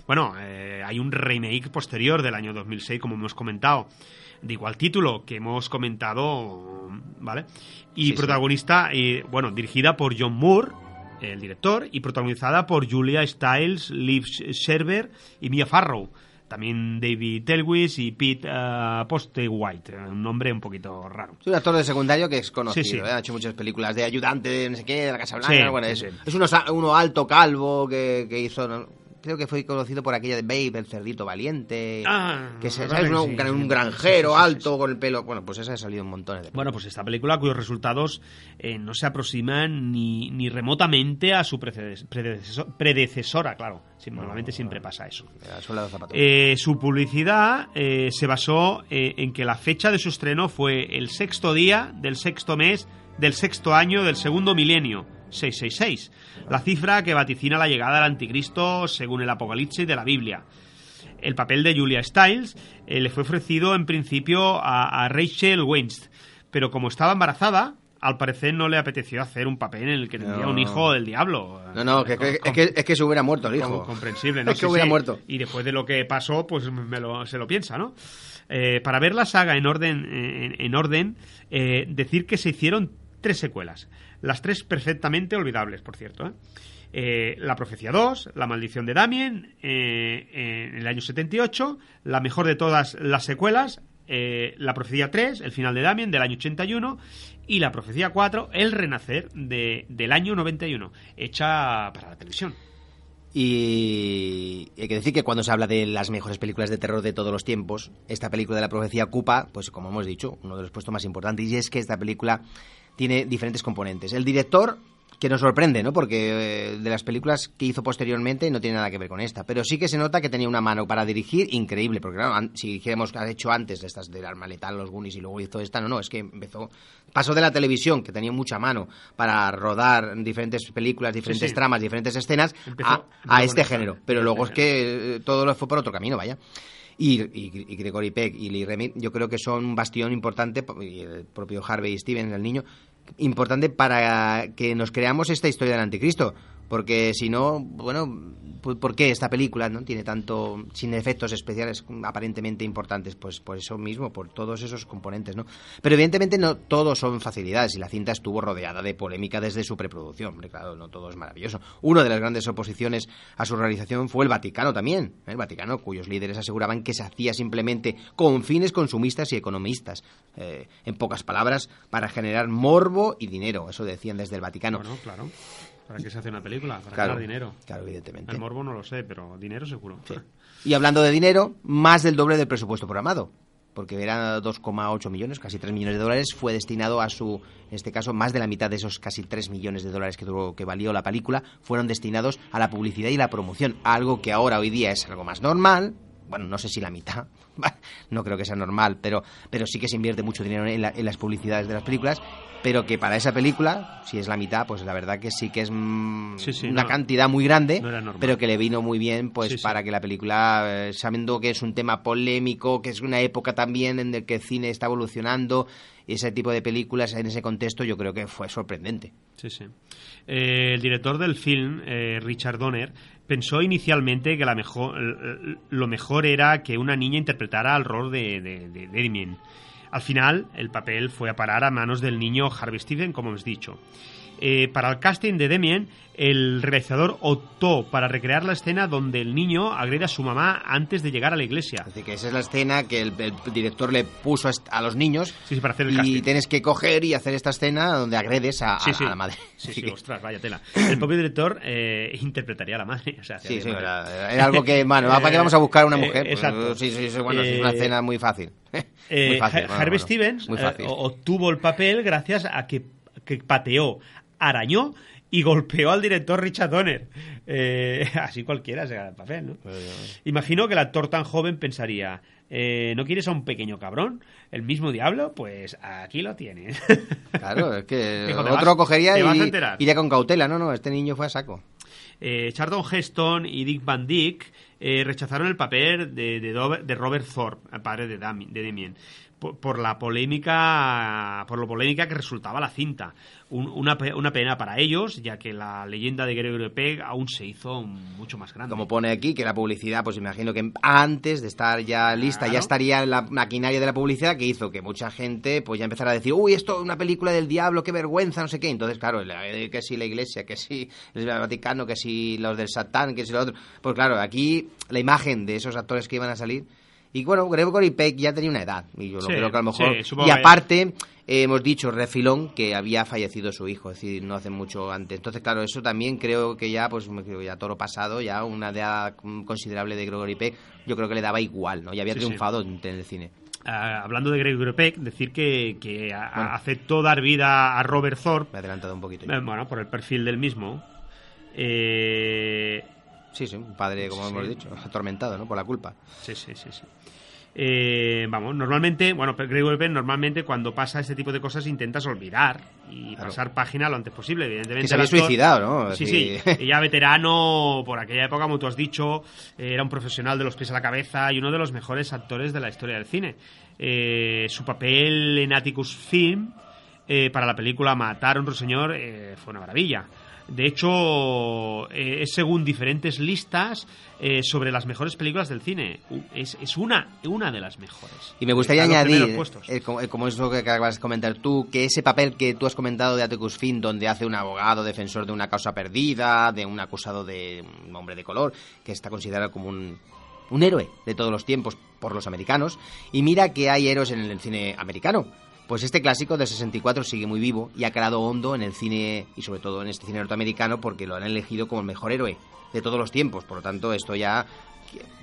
Bueno, eh, hay un remake posterior del año 2006, como hemos comentado, de igual título que hemos comentado, ¿vale? Y Sí, sí. protagonista, y, bueno, dirigida por John Moore, el director, y protagonizada por Julia Stiles, Liv Sherber y Mia Farrow. También David Telwis y Pete uh, Postewhite, un nombre un poquito raro. Es un actor de secundario que es conocido, Sí, sí. ¿eh? ha hecho muchas películas de ayudante, de no sé qué, de la Casa Blanca. Sí, bueno, es, es uno, uno alto, calvo, que, que hizo. Creo que fue conocido por aquella de Babe, el cerdito valiente. Ah, que que un, un granjero sí, sí, sí, alto con el pelo. Bueno, pues esa ha salido en montones de Bueno, pues esta película cuyos resultados eh, no se aproximan ni, ni remotamente a su predecesora, claro. Normalmente siempre pasa eso. Eh, su publicidad eh, se basó eh, en que la fecha de su estreno fue el sexto día del sexto mes del sexto año del segundo milenio, 666, la cifra que vaticina la llegada del anticristo según el Apocalipsis de la Biblia. El papel de Julia Stiles eh, le fue ofrecido en principio a, a Rachel Weisz, pero como estaba embarazada, al parecer no le apeteció hacer un papel en el que tendría No. un hijo del diablo. no, no, que, que- es, que, es que se hubiera muerto el hijo. Com- comprensible, ¿no? Es que Sí, hubiera sí. muerto. Y después de lo que pasó, pues me lo- se lo piensa, ¿no? Eh, para ver la saga en orden, en, en orden eh, decir que se hicieron tres secuelas. Las tres perfectamente olvidables, por cierto. ¿eh? Eh, la Profecía 2, La Maldición de Damien, eh, en el año 78, la mejor de todas las secuelas, La Profecía 3, El Final de Damien, del año 81, y La Profecía 4, El Renacer, de, del año 91, hecha para la televisión. Y hay que decir que cuando se habla de las mejores películas de terror de todos los tiempos, esta película de la profecía ocupa, pues como hemos dicho, uno de los puestos más importantes y es que esta película tiene diferentes componentes. El director, que nos sorprende, ¿no? Porque eh, de las películas que hizo posteriormente no tiene nada que ver con esta, pero sí que se nota que tenía una mano para dirigir increíble, porque claro, si dijéramos que ha hecho antes de estas del arma letal, los Goonies y luego hizo esta, no, no, es que empezó, pasó de la televisión, que tenía mucha mano para rodar diferentes películas, diferentes sí. tramas, diferentes escenas, Empezó- a, este género. Pero este luego es género. que eh, todo lo fue por otro camino, vaya. Y, y- Gregory Peck y Lee Remy, yo creo que son un bastión importante, y el propio Harvey Stevens, el niño, importante para que nos creamos esta historia del anticristo. Porque si no, bueno, ¿por qué esta película no tiene tanto, sin efectos especiales aparentemente importantes? Pues por eso mismo, por todos esos componentes, ¿no? Pero evidentemente no todos son facilidades y la cinta estuvo rodeada de polémica desde su preproducción. Claro, no todo es maravilloso. Una de las grandes oposiciones a su realización fue el Vaticano también. ¿eh? El Vaticano, cuyos líderes aseguraban que se hacía simplemente con fines consumistas y economistas. Eh, en pocas palabras, para generar morbo y dinero. Eso decían desde el Vaticano. Claro. ¿Para qué se hace una película? Para Claro, ganar dinero. claro, evidentemente. El morbo no lo sé, pero dinero seguro. Y hablando de dinero, más del doble del presupuesto programado. Porque era 2,8 millones, casi 3 millones de dólares, fue destinado a su, en este caso, más de la mitad de esos casi 3 millones de dólares que, duró- que valió la película, fueron destinados a la publicidad y la promoción. Algo que ahora, hoy día, es algo más normal. Bueno, no sé si la mitad, no creo que sea normal, pero, pero sí que se invierte mucho dinero en, la- en las publicidades de las películas. Pero que para esa película, si es la mitad, pues la verdad que sí que es mm, Sí, sí, una no. cantidad muy grande, No pero que le vino muy bien pues Sí, para que la película, eh, sabiendo que es un tema polémico, que es una época también en la que el cine está evolucionando, ese tipo de películas en ese contexto yo creo que fue sorprendente. Sí, sí. Eh, el director del film, eh, Richard Donner, pensó inicialmente que la mejor, lo mejor era que una niña interpretara el rol de, de, de Damien. Al final, el papel fue a parar a manos del niño Harvey Steven, como hemos dicho. Eh, para el casting de Damien, el realizador optó para recrear la escena donde el niño agrede a su mamá antes de llegar a la iglesia. Así que esa es la escena que el, el director le puso a a los niños Sí, sí, para hacer el y casting. tienes que coger y hacer esta escena donde agredes a, a- Sí, a la madre. Sí, sí, ostras, vaya tela. El propio director eh, interpretaría a la madre. O sea, Sí, sí, era, era algo que, bueno, ¿para qué vamos a buscar una Eh, mujer? Pues, exacto. sí, sí, sí, bueno, es una Eh, escena muy fácil. Eh, muy fácil. Bueno, Harvey bueno, Stevens Muy eh, fácil. o- obtuvo el papel gracias a que, que pateó, arañó y golpeó al director Richard Donner. Eh, así cualquiera se gana el papel, ¿no? Imagino que el actor tan joven pensaría, eh, ¿no quieres a un pequeño cabrón? ¿El mismo diablo? Pues aquí lo tienes. Claro, es que Dijo, "Te otro vas- cogería y enterar". iría con cautela. No, no, este niño fue a saco. Eh, Charlton Heston y Dick Van Dyke eh, rechazaron el papel de, de Dover- de Robert Thorpe, el padre de, Dami- de Damien, por, por la polémica por lo polémica que resultaba la cinta. Un- una, pe- una pena para ellos, ya que la leyenda de Gregory Peck aún se hizo mucho más grande. Como pone aquí, que la publicidad, pues imagino que antes de estar ya lista, ya estaría la maquinaria de la publicidad que hizo que mucha gente pues ya empezara a decir, uy, esto es una película del diablo, qué vergüenza, no sé qué. Entonces, claro, la- eh, que si la iglesia, que si el Vaticano, que si los del Satán, que si lo otro. Pues claro, aquí la imagen de esos actores que iban a salir. Y bueno, Gregory Peck ya tenía una edad. Y yo Sí, creo que a lo mejor. sí, y que- aparte, eh, hemos dicho, refilón, que había fallecido su hijo, es decir, no hace mucho antes. Entonces, claro, eso también creo que ya, pues, me creo ya toro pasado, ya una edad considerable de Gregory Peck, yo creo que le daba igual, ¿no? Y había Sí, triunfado en, el cine. Ah, hablando de Gregory Peck, decir que, que a- Bueno. aceptó dar vida a Robert Thorpe, Me he adelantado un poquito. eh, bueno, por el perfil del mismo. Eh, Sí, sí, un padre, como Sí. hemos dicho, atormentado, ¿no? Por la culpa. Sí, sí, sí, sí. Eh, vamos, normalmente, bueno, Gregory Peck normalmente cuando pasa este tipo de cosas intentas olvidar y Claro. pasar página lo antes posible, evidentemente. Que se había actor- suicidado, ¿no? Sí, Sí. ya veterano por aquella época, como tú has dicho, era un profesional de los pies a la cabeza y uno de los mejores actores de la historia del cine. Eh, su papel en Atticus Film eh, para la película Matar a un ruiseñor eh, fue una maravilla. De hecho, eh, es según diferentes listas eh, sobre las mejores películas del cine. Es, es una, una de las mejores. Y me gustaría añadir, eh, como, eh, como eso que acabas de comentar tú, que ese papel que tú has comentado de Atticus Finn, donde hace un abogado defensor de una causa perdida, de un acusado de un hombre de color, que está considerado como un, un héroe de todos los tiempos por los americanos, y mira que hay héroes en el cine americano. Pues este clásico de 64 sigue muy vivo y ha calado hondo en el cine y sobre todo en este cine norteamericano porque lo han elegido como el mejor héroe de todos los tiempos. Por lo tanto, esto ya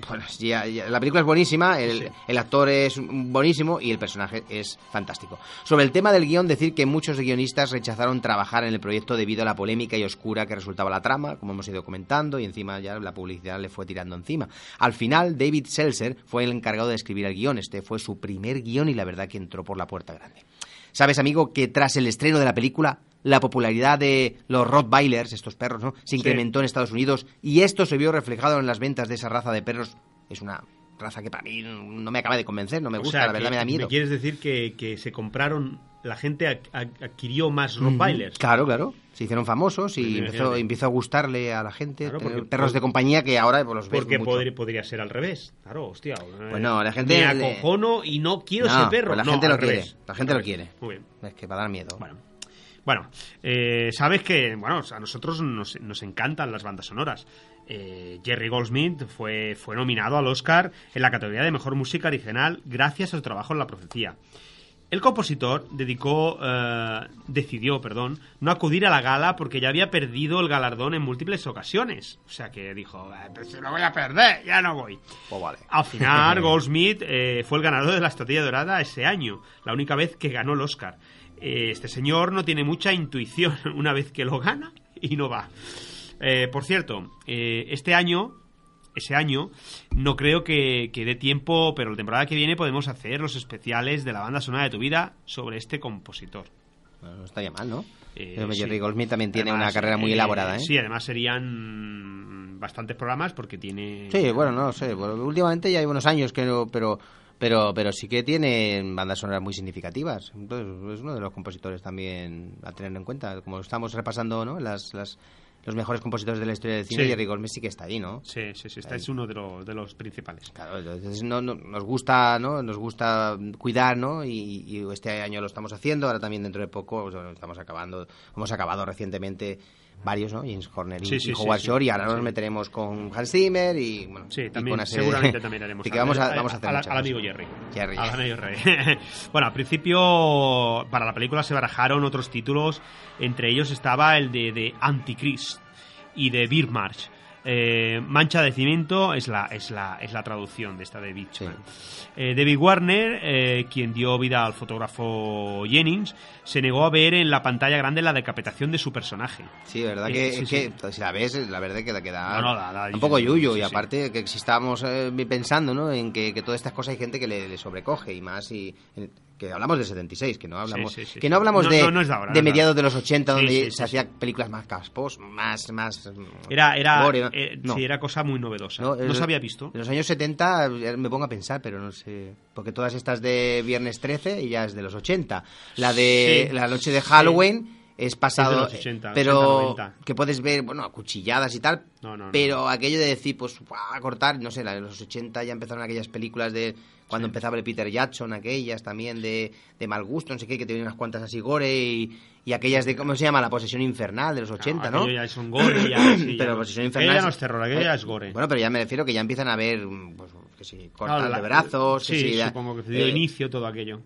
bueno, ya- ya- la película es buenísima, el, Sí. el actor es buenísimo y el personaje es fantástico. Sobre el tema del guion, decir que muchos guionistas rechazaron trabajar en el proyecto debido a la polémica y oscura que resultaba la trama, como hemos ido comentando, y encima ya la publicidad le fue tirando encima. Al final, David Seltzer fue el encargado de escribir el guion. Este fue su primer guion y la verdad que entró por la puerta grande. ¿Sabes, amigo, que tras el estreno de la película, la popularidad de los Rottweilers, estos perros, ¿no? Se incrementó en Estados Unidos y esto se vio reflejado en las ventas de esa raza de perros. Es una raza que para mí no me acaba de convencer, no me O gusta, sea, la verdad me da miedo. ¿Me quieres decir que, que se compraron, la gente ad- ad- adquirió más Rottweilers? Claro, claro. Se hicieron famosos y Pues empezó, empezó a gustarle a la gente Claro, tener porque- perros de compañía que ahora pues, los ves Porque mucho. podría, podría ser al revés. Claro, hostia. eh, Pues no, la gente Me acojono y no quiero No, ese perro. pues la No, gente al lo quiere, la gente lo quiere. Muy bien. Es que va a dar miedo. Bueno. Bueno, eh, sabes que bueno, a nosotros nos, nos encantan las bandas sonoras. Eh, Jerry Goldsmith fue, fue nominado al Oscar en la categoría de Mejor Música Original gracias a su trabajo en La Profecía. El compositor dedicó, eh, decidió, perdón, no acudir a la gala porque ya había perdido el galardón en múltiples ocasiones. O sea que dijo, "Eh, pues si lo voy a perder, ya no voy. Pues vale. Al final, Goldsmith eh, fue el ganador de la Estatuilla Dorada ese año, la única vez que ganó el Oscar. Eh, este señor no tiene mucha intuición una vez que lo gana y no va. Eh, por cierto, eh, este año, ese año, no creo que, que dé tiempo, pero la temporada que viene podemos hacer los especiales de la banda sonora de tu vida sobre este compositor. Bueno, no estaría mal, ¿no? Eh, Pero sí. Jerry Goldsmith también tiene Además, una carrera muy eh, elaborada, ¿eh? Sí, además serían bastantes programas porque tiene... Sí, bueno, no sé. bueno, últimamente ya hay unos años que no, pero, pero, pero sí que tiene bandas sonoras muy significativas. Entonces, es uno de los compositores también a tener en cuenta. Como estamos repasando, ¿no? Las, las, los mejores compositores de la historia del cine, Sí. Goldsmith sí que está ahí, ¿no? Sí, sí, sí, este es uno de los, de los principales. Claro, entonces no, no- nos gusta, ¿no? Nos gusta cuidar, ¿no? Y, y este año lo estamos haciendo, ahora también dentro de poco estamos acabando, hemos acabado recientemente varios, ¿no? James Horner y, Sí, sí, y Howard sí. Shore y ahora nos meteremos con Hans Zimmer y bueno, Sí, también, seguramente también haremos. Así que vamos a, vamos a hacer mucha al amigo. Jerry. Jerry. Al amigo Jerry. bueno, al principio para la película se barajaron otros títulos, entre ellos estaba el de, de Antichrist y de Beer March. Eh, Mancha de cimiento es la, es la, es la traducción de esta de Beachman. Eh, David Warner, eh, quien dio vida al fotógrafo Jennings, se negó a ver en la pantalla grande la decapitación de su personaje. Sí, verdad Eh, que, sí, es sí. que pues, si la ves, la verdad que da, que da No, no, da- da- un poco yuyo sí, y sí. aparte que si estábamos eh, pensando, ¿no? En que, que todas estas cosas hay gente que le, le sobrecoge y más y en- que hablamos del 76, que no hablamos Sí, sí, sí, que no hablamos No, de, no, de ahora, de mediados de los 80 Sí, donde se sí, hacía películas más caspos, más más mm, Era, era, gore, ¿no? eh, era cosa muy novedosa. No, el- se había visto. En los años 70 eh, me pongo a pensar, pero no sé. Porque todas estas de Viernes 13 ya es de los 80. La de la noche de. Halloween es pasado. Es de los 80, pero 80, 90. que puedes ver, bueno, cuchilladas y tal. No, no, no. pero aquello de decir, pues, ¡buah! cortar, no sé, de los 80 ya empezaron aquellas películas de. Cuando empezaba el Peter Jackson, aquellas también de, de mal gusto, no sé qué, que tenían unas cuantas así gore y, y aquellas de, ¿cómo se llama? La posesión infernal de los 80, ¿no? aquello ya son gore, ya, sí, pero no. posesión infernal. ya no es terror, aquello ya es gore. Bueno, pero ya me refiero que ya empiezan a ver, pues, que si cortan la- de brazos, que Sí, si supongo que dio eh, inicio todo aquello.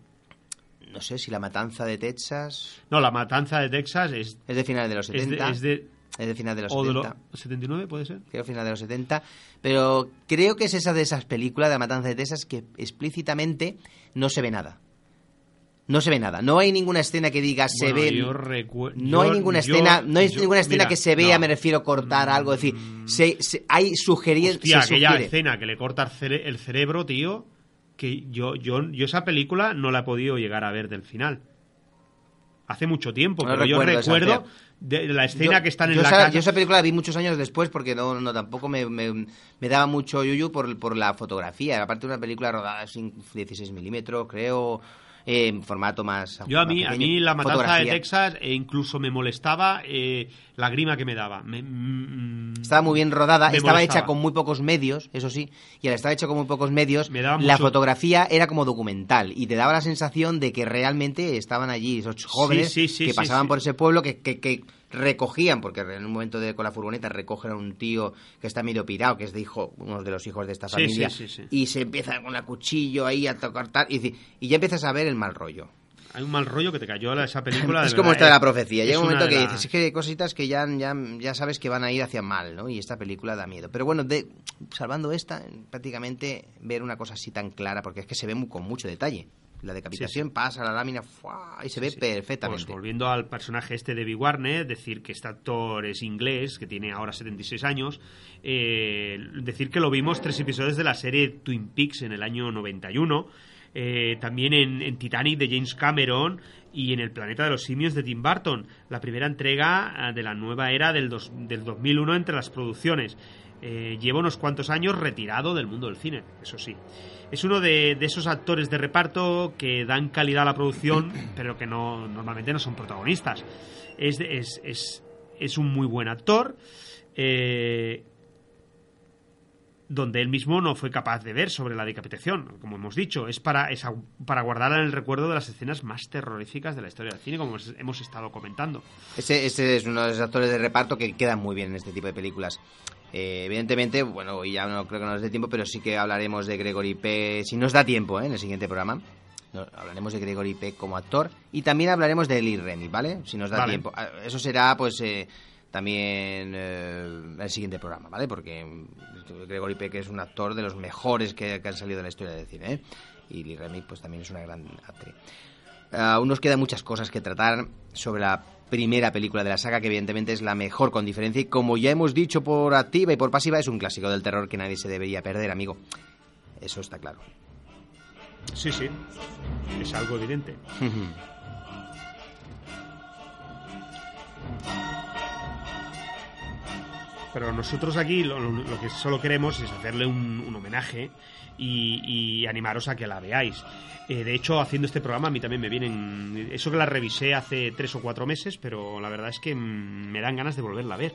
No sé si la matanza de Texas No, la matanza de Texas es, es de finales de los es de, 70. es de- es de finales de los o de 70. los 79, ¿puede ser? Creo final de los 70. Pero creo que es esa de esas películas de la matanza de Texas que explícitamente no se ve nada. No se ve nada. No hay ninguna escena que diga se Bueno, ve. yo recu- No hay ninguna yo- escena, no hay yo- ninguna escena mira, que se vea, no. Mm. me refiero cortar algo, es decir, se, se- hay sugerir, Hostia, se aquella escena que le corta el, cere- el cerebro, tío, que yo, yo, yo esa película no la he podido llegar a ver del final. Hace mucho tiempo, No pero yo recuerdo de la escena Yo- que están en la esa, casa. yo esa película la vi muchos años después porque no, no tampoco me, me, me daba mucho yuyu por, por la fotografía. Aparte de una película rodada en 16 milímetros, creo, eh, en formato más. Yo a mí, a mí la matanza Fotografía. de Texas eh, incluso me molestaba eh, la grima que me daba. Me- mm, Estaba muy bien rodada, estaba molestaba. hecha con muy pocos medios, eso sí, y al estar hecha con muy pocos medios, Me la mucho- fotografía era como documental y te daba la sensación de que realmente estaban allí esos jóvenes sí, sí, que pasaban por ese pueblo, que, que, que recogían, porque en un momento de, con la furgoneta recogen a un tío que está medio pirado, que es de hijo, uno de los hijos de esta familia, sí, sí, sí. y se empieza con el cuchillo ahí a y, dice- y ya empiezas a ver el mal rollo. Hay un mal rollo que te cayó la- esa película. es como de la es- profecía. Llega un momento que dices, es que hay cositas que ya, ya, ya sabes que van a ir hacia mal, ¿no? Y esta película da miedo. Pero bueno, de, salvando esta, prácticamente ver una cosa así tan clara, porque es que se ve mu- con mucho detalle. La decapitación pasa la lámina ¡fua! y se ve perfectamente. Pues volviendo al personaje este de Big Warner, decir que este actor es inglés, que tiene ahora 76 años, eh, decir que lo vimos tres episodios de la serie Twin Peaks en el año 91. Eh, también en, en Titanic de James Cameron y en El planeta de los simios de Tim Burton, la primera entrega ah, de la nueva era del, dos- del 2001 entre las producciones. Eh, lleva unos cuantos años retirado del mundo del cine, eso sí. Es uno de, de esos actores de reparto que dan calidad a la producción, pero que no normalmente no son protagonistas. Es, de- es, es, es un muy buen actor. eh, donde él mismo no fue capaz de ver sobre la decapitación, como hemos dicho, es para, es para guardar en el recuerdo de las escenas más terroríficas de la historia del cine, como hemos- hemos estado comentando. Ese, ese es uno de los actores de reparto que quedan muy bien en este tipo de películas. Eh, evidentemente, bueno, hoy ya no creo que no nos dé tiempo, pero sí que hablaremos de Gregory P. Si nos da tiempo, ¿eh? en el siguiente programa. No, hablaremos de Gregory P. como actor y también hablaremos de Lee Remy, ¿vale? Si nos da Vale. tiempo. Ah, Eso será, pues, eh, también eh, el siguiente programa, ¿vale? Porque mm, Gregory Peck es un actor de los mejores que, que han salido de la historia del cine, ¿eh? Y Lee Remy, pues también es una gran actriz. Aún nos quedan muchas cosas que tratar sobre la primera película de la saga, que evidentemente es la mejor con diferencia. Y como ya hemos dicho por activa y por pasiva, es un clásico del terror que nadie se debería perder, amigo. Eso está claro. Sí, sí, es algo evidente. Pero nosotros aquí lo, que solo queremos es hacerle un, homenaje y, y animaros a que la veáis. Eh, de hecho, haciendo este programa a mí también me vienen... Eso que la revisé hace tres o cuatro meses, pero la verdad es que mm, me dan ganas de volverla a ver.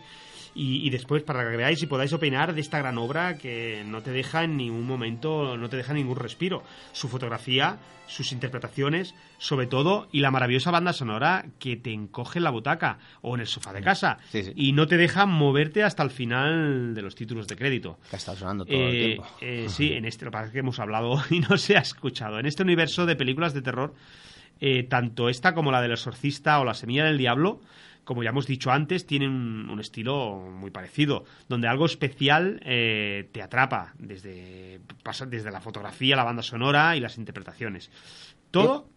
Y, y después, para que veáis y podáis opinar de esta gran obra que no te deja en ningún momento, no te deja ningún respiro. Su fotografía, sus interpretaciones, sobre todo, y la maravillosa banda sonora que te encoge en la butaca o en el sofá de casa. Sí, sí. Y no te deja moverte hasta el final de los títulos de crédito. Que ha estado sonando todo el Eh, tiempo. eh, sí, en este, lo que pasa es que hemos hablado y no se ha escuchado. En este universo de películas de terror, eh, tanto esta como la del exorcista o la semilla del diablo, como ya hemos dicho antes, tienen un, un estilo muy parecido, donde algo especial eh, te atrapa, desde, pasa- desde la fotografía, la banda sonora y las interpretaciones. Todo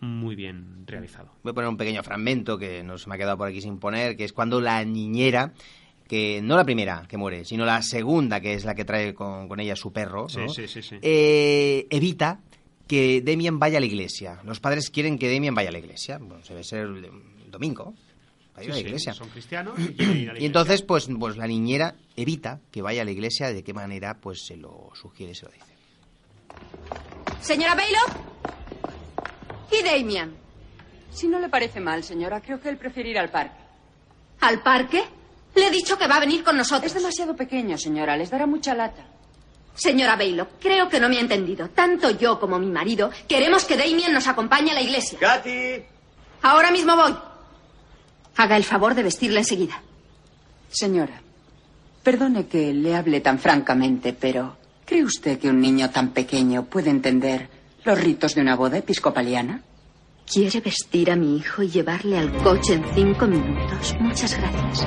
muy bien realizado. Voy a poner un pequeño fragmento que nos me ha quedado por aquí sin poner, que es cuando la niñera, que no la primera que muere, sino la segunda, que es la que trae con, con ella su perro, Sí, ¿no? sí, sí, sí. eh, evita que Demian vaya a la iglesia. Los padres quieren que Demian vaya a la iglesia. Bueno, debe ser el domingo. Para ir a la Sí, sí, iglesia. son cristianos y quieren ir a la Y iglesia. entonces, pues, pues la niñera evita que vaya a la iglesia. ¿De qué manera? Pues se lo sugiere, se lo dice. Señora Baylor. ¿Y Damian? Si no le parece mal, señora, creo que él prefiere ir al parque. ¿Al parque? Le he dicho que va a venir con nosotros. Es demasiado pequeño, señora. Les dará mucha lata. Señora Baylor, creo que no me ha entendido. Tanto yo como mi marido queremos que Damien nos acompañe a la iglesia. ¡Katy! Ahora mismo voy. Haga el favor de vestirla enseguida. Señora, perdone que le hable tan francamente, pero ¿cree usted que un niño tan pequeño puede entender los ritos de una boda episcopaliana? ¿Quiere vestir a mi hijo y llevarle al coche en cinco minutos? Muchas gracias.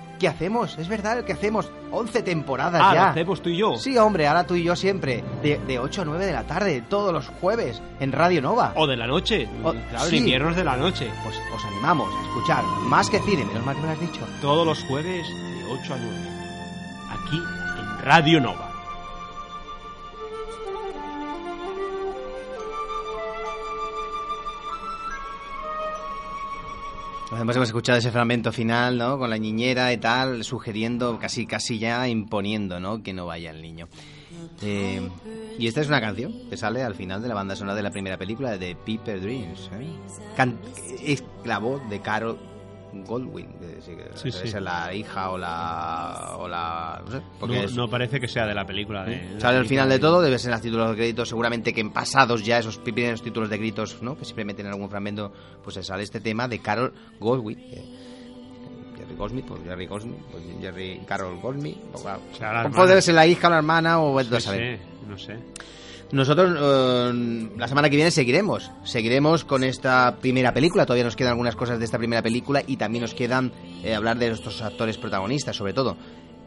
que hacemos, es verdad, el que hacemos. 11 temporadas Ah, ya. lo hacemos tú y yo. Sí, hombre, ahora tú y yo siempre. De, de 8 a 9 de la tarde, todos los jueves, en Radio Nova. O de la noche. O- claro, sí. en inviernos de la noche. Pues os animamos a escuchar más que cine, menos mal que me lo has dicho. Todos los jueves de 8 a 9. Aquí en Radio Nova. Además hemos escuchado ese fragmento final, ¿no? Con la niñera y tal, sugiriendo, casi casi ya imponiendo, ¿no? Que no vaya el niño. Eh, y esta es una canción que sale al final de la banda sonora de la primera película de Piper Dreams. ¿eh? Es la voz de Carol Goldwyn. que sí que Sí, sí. la hija o la. O la no sé, porque No, es- no parece que sea de la película. De, la al final de todo, debe ser en los títulos de crédito, seguramente que en pasados ya esos primeros títulos de créditos, ¿no? Que siempre meten en algún fragmento, pues se sale este tema de Carol Goldwyn. que- Jerry Goldsmith, pues Jerry Goldsmith, pues Jerry Carol Goldsmith, o claro. sea, la O ser la hija o la hermana o sí, no sé. Nosotros eh, la semana que viene seguiremos, seguiremos con esta primera película, todavía nos quedan algunas cosas de esta primera película y también nos quedan eh, hablar de nuestros actores protagonistas sobre todo.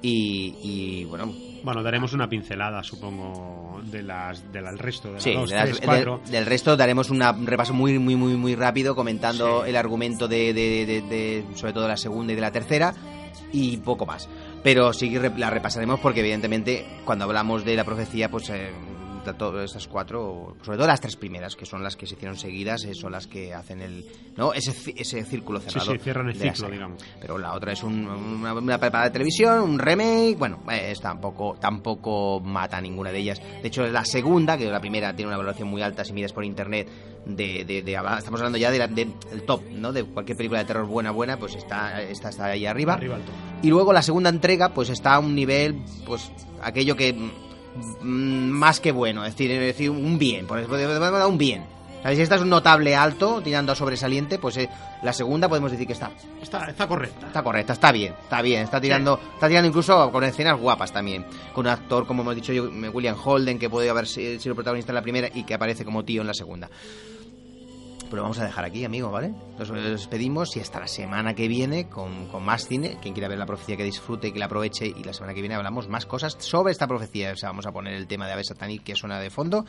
Y, y, bueno, Bueno, daremos una pincelada, supongo, de las del resto, de las Sí, dos, de las- tres, cuatro. del resto daremos un repaso muy muy muy muy rápido comentando el argumento de, sobre todo de la segunda y de la tercera y poco más. Pero sí la repasaremos porque evidentemente cuando hablamos de la profecía pues eh, todas esas cuatro, sobre todo las tres primeras que son las que se hicieron seguidas, eh, son las que hacen el no ese ese círculo cerrado. sí, cierran el ciclo, digamos. Pero la otra es un- una, una preparada de televisión, un remake, bueno, eh, es tampoco, tampoco mata ninguna de ellas. De hecho, la segunda, que la primera tiene una valoración muy alta si miras por internet, de, de, de- estamos hablando ya del de, top, ¿no? De cualquier película de terror buena, buena, pues está, esta está ahí arriba. Y luego la segunda entrega, pues está a un nivel, pues aquello que más que bueno, es decir, un bien, por ejemplo, podemos dar un bien. Si esta es un notable alto, tirando a sobresaliente, pues eh, la segunda podemos decir que está Está, está correcta. Está correcta, está bien, está bien, está tirando, está tirando incluso con escenas guapas también, con un actor como hemos dicho yo, William Holden que puede haber si- sido protagonista en la primera y que aparece como tío en la segunda. Pero vamos a dejar aquí, amigo, ¿vale? Nos despedimos y hasta la semana que viene con, con más cine. Quien quiera ver la profecía que disfrute y que la aproveche. Y la semana que viene hablamos más cosas sobre esta profecía. O sea, vamos a poner el tema de Ave Satanic que suena de fondo.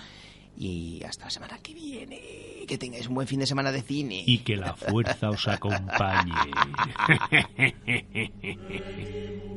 Y hasta la semana que viene. Que tengáis un buen fin de semana de cine. Y que la fuerza os acompañe.